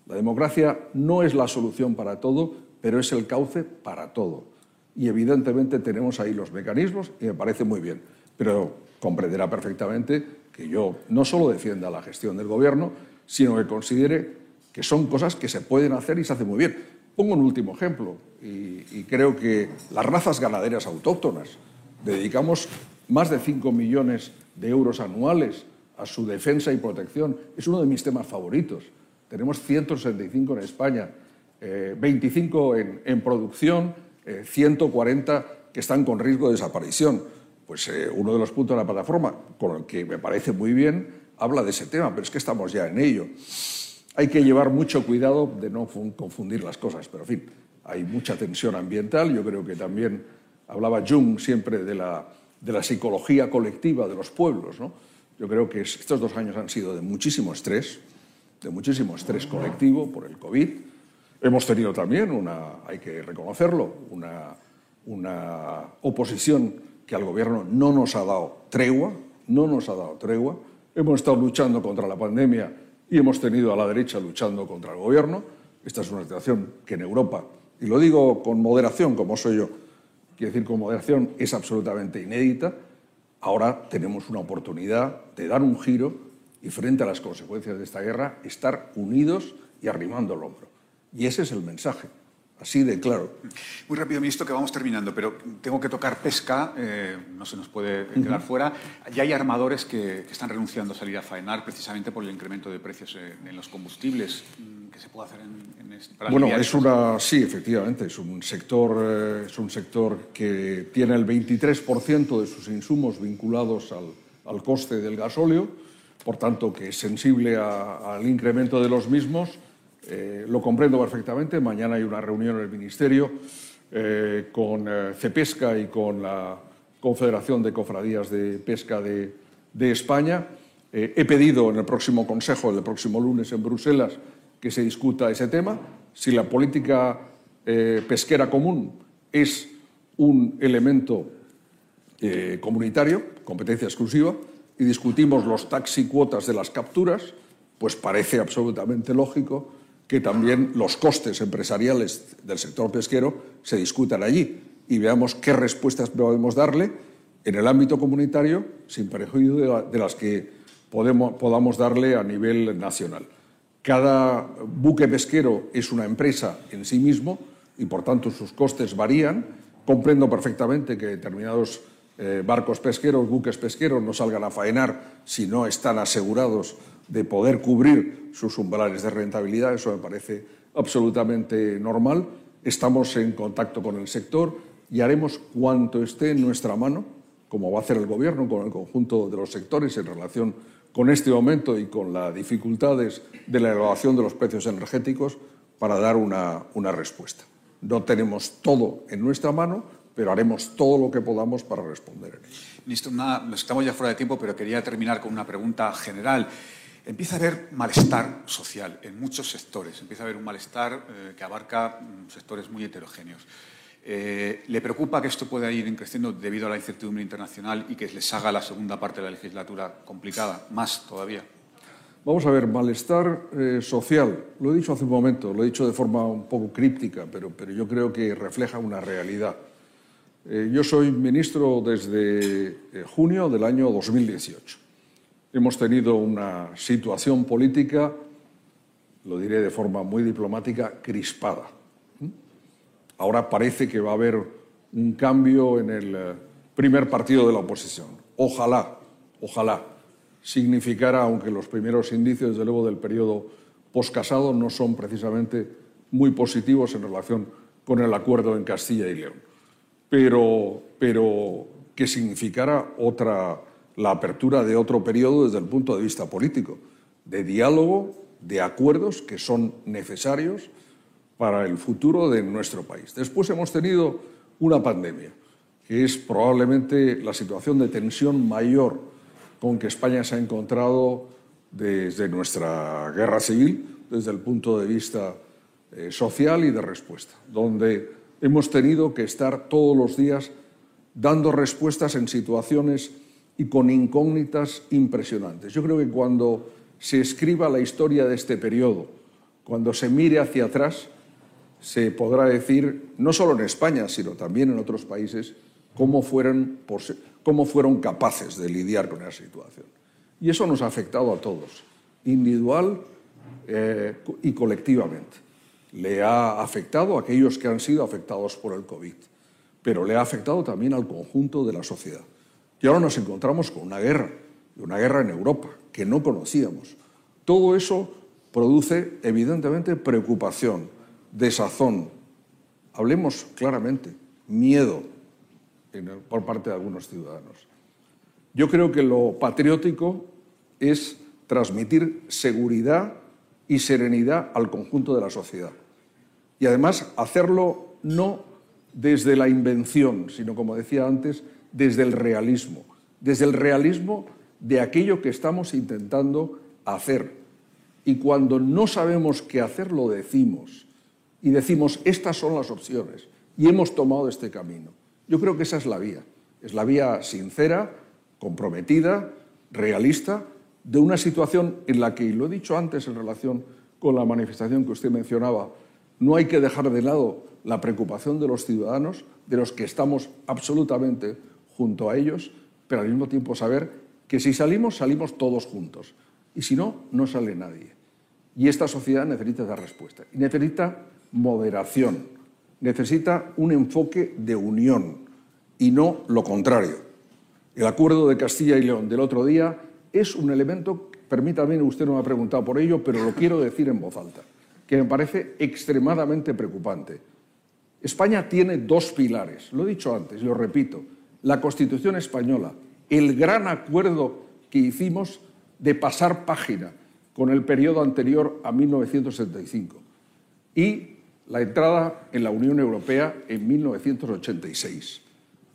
La democracia no es la solución para todo, pero es el cauce para todo. Y evidentemente tenemos ahí los mecanismos y me parece muy bien. Pero comprenderá perfectamente que yo no solo defienda la gestión del Gobierno, sino que considere que son cosas que se pueden hacer y se hacen muy bien. Pongo un último ejemplo y, creo que las razas ganaderas autóctonas dedicamos más de 5 millones de euros anuales a su defensa y protección. Es uno de mis temas favoritos. Tenemos 165 en España, eh, 25 en, en producción, eh, 140 que están con riesgo de desaparición. Pues eh, uno de los puntos de la plataforma, con el que me parece muy bien, habla de ese tema, pero es que estamos ya en ello. Hay que llevar mucho cuidado de no confundir las cosas, pero en fin, hay mucha tensión ambiental. Yo creo que también hablaba Jung siempre de la, de la psicología colectiva de los pueblos. ¿no? Yo creo que estos dos años han sido de muchísimo estrés, de muchísimo estrés colectivo por el COVID. Hemos tenido también, una, hay que reconocerlo, una, una oposición que al gobierno no nos ha dado tregua, no nos ha dado tregua. Hemos estado luchando contra la pandemia y hemos tenido a la derecha luchando contra el gobierno. Esta es una situación que en Europa, y lo digo con moderación, como soy yo, quiero decir con moderación, es absolutamente inédita. Ahora tenemos una oportunidad de dar un giro y frente a las consecuencias de esta guerra, estar unidos y arrimando el hombro. Y ese es el mensaje. Así de claro.
Muy rápido, ministro, que vamos terminando, pero tengo que tocar pesca, eh, no se nos puede quedar uh -huh. fuera. Ya hay armadores que, que, están renunciando a salir a faenar precisamente por el incremento de precios en, en los combustibles. Mm, ¿Qué se puede hacer en, en este,
para Bueno, es una, sí, efectivamente, es un, sector, eh, es un sector que tiene el 23% de sus insumos vinculados al, al, coste del gasóleo, por tanto, que es sensible a, al incremento de los mismos eh, lo comprendo perfectamente. Mañana hay una reunión en el Ministerio eh, con eh, Cepesca y con la Confederación de Cofradías de Pesca de, España. He pedido en el próximo Consejo, el próximo lunes en Bruselas, que se discuta ese tema. Si la política pesquera común es un elemento comunitario, competencia exclusiva, y discutimos los taxi cuotas de las capturas, pues parece absolutamente lógico que también los costes empresariales del sector pesquero se discutan allí y veamos qué respuestas podemos darle en el ámbito comunitario sin perjuicio de, las que podemos, podamos darle a nivel nacional. Cada buque pesquero es una empresa en sí mismo y, por tanto, sus costes varían. Comprendo perfectamente que determinados eh, barcos pesqueros, buques pesqueros, no salgan a faenar si no están asegurados de poder cubrir sus umbrales de rentabilidad, eso me parece absolutamente normal. Estamos en contacto con el sector y haremos cuanto esté en nuestra mano, como va a hacer el Gobierno con el conjunto de los sectores en relación con este momento y con las dificultades de la elevación de los precios energéticos, para dar una, una respuesta. No tenemos todo en nuestra mano, pero haremos todo lo que podamos para responder.
Ministro, una, estamos ya fuera de tiempo, pero quería terminar con una pregunta general empieza a haber malestar social en muchos sectores, empieza a haber un malestar eh, que abarca mm, sectores muy heterogéneos. Eh, ¿Le preocupa que esto pueda ir creciendo debido a la incertidumbre internacional y que les haga la segunda parte de la legislatura complicada, más todavía?
Vamos a ver, malestar eh, social. Lo he dicho hace un momento, lo he dicho de forma un poco críptica, pero, pero yo creo que refleja una realidad. Yo soy ministro desde junio del año 2018 hemos tenido una situación política, lo diré de forma muy diplomática, crispada. Ahora parece que va a haber un cambio en el eh, primer partido de la oposición. Ojalá, ojalá significara, aunque los primeros indicios, desde luego, del periodo poscasado no son precisamente muy positivos en relación con el acuerdo en Castilla y León. Pero, pero que significara otra la apertura de otro periodo desde el punto de vista político, de diálogo, de acuerdos que son necesarios para el futuro de nuestro país. Después hemos tenido una pandemia, que es probablemente la situación de tensión mayor con que España se ha encontrado desde nuestra guerra civil, desde el punto de vista eh, social y de respuesta, donde hemos tenido que estar todos los días dando respuestas en situaciones y con incógnitas impresionantes. Yo creo que cuando se escriba la historia de este periodo, cuando se mire hacia atrás, se podrá decir, no solo en España, sino también en otros países, cómo fueron, capaces de lidiar con esa situación. Y eso nos ha afectado a todos, individual eh, y colectivamente. Le ha afectado a aquellos que han sido afectados por el COVID, pero le ha afectado también al conjunto de la sociedad. Y ahora nos encontramos con una guerra, una guerra en Europa, que no conocíamos. Todo eso produce, evidentemente, preocupación, desazón. Hablemos claramente, miedo por parte de algunos ciudadanos. Yo creo que lo patriótico es transmitir seguridad y serenidad al conjunto de la sociedad. Y además hacerlo no desde la invención, sino, como decía antes, desde el realismo. Desde el realismo de aquello que estamos intentando hacer. Y cuando no sabemos qué hacer, lo decimos. Y decimos, estas son las opciones. Y hemos tomado este camino. Yo creo que esa es la vía. Es la vía sincera, comprometida, realista, de una situación en la que, y lo he dicho antes en relación con la manifestación que usted mencionaba, no hay que dejar de lado la preocupación de los ciudadanos, de los que estamos absolutamente junto a ellos, pero al mismo tiempo saber que si salimos, salimos todos juntos. Y si no, no sale nadie. Y esta sociedad necesita dar respuesta. Y necesita moderación, necesita un enfoque de unión y no lo contrario. El acuerdo de Castilla y León del otro día es un elemento, permítame, usted no me ha preguntado por ello, pero lo quiero decir en voz alta, que me parece extremadamente preocupante. España tiene dos pilares, lo he dicho antes, lo repito, la Constitución española, el gran acuerdo que hicimos de pasar página con el periodo anterior a 1975 y la entrada en la Unión Europea en 1986.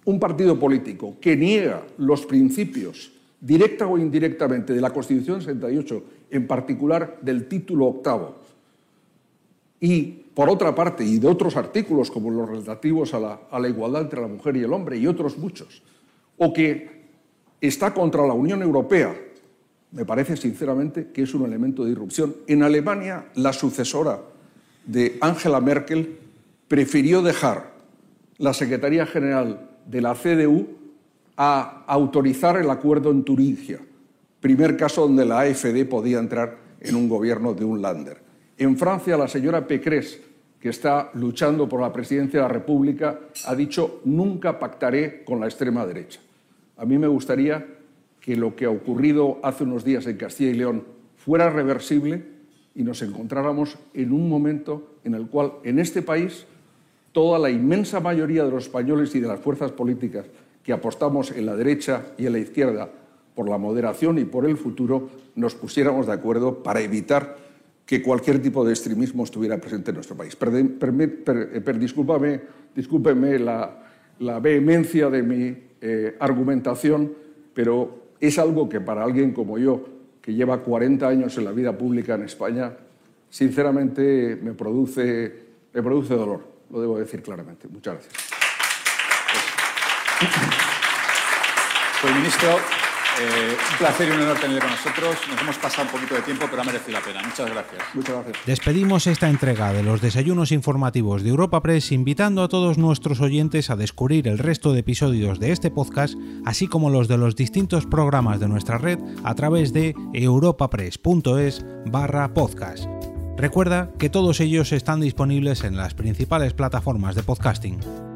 Un partido político que niega los principios, directa o indirectamente, de la Constitución 68, en particular del título octavo, y por otra parte, y de otros artículos como los relativos a la, igualdad entre la mujer y el hombre y otros muchos, o que está contra la Unión Europea, me parece sinceramente que es un elemento de irrupción. En Alemania, la sucesora de Angela Merkel prefirió dejar la Secretaría General de la CDU a autorizar el acuerdo en Turingia, primer caso donde la AFD podía entrar en un gobierno de un Lander. En Francia, la señora Pécresse, que está luchando por la presidencia de la República, ha dicho nunca pactaré con la extrema derecha. A mí me gustaría que lo que ha ocurrido hace unos días en Castilla y León fuera reversible y nos encontráramos en un momento en el cual en este país toda la inmensa mayoría de los españoles y de las fuerzas políticas que apostamos en la derecha y en la izquierda por la moderación y por el futuro nos pusiéramos de acuerdo para evitar que cualquier tipo de extremismo estuviera presente en nuestro país. Per, per, discúlpeme la, la vehemencia de mi eh, argumentación, pero es algo que para alguien como yo, que lleva 40 años en la vida pública en España, sinceramente me produce, me produce dolor, lo debo decir claramente. Muchas gracias.
Pues, ministro, eh, un placer y un honor tenerle con nosotros. Nos hemos pasado un poquito de tiempo, pero ha merecido la pena. Muchas gracias.
Muchas gracias.
Despedimos esta entrega de los desayunos informativos de Europa Press invitando a todos nuestros oyentes a descubrir el resto de episodios de este podcast, así como los de los distintos programas de nuestra red a través de europapress.es barra podcast. Recuerda que todos ellos están disponibles en las principales plataformas de podcasting.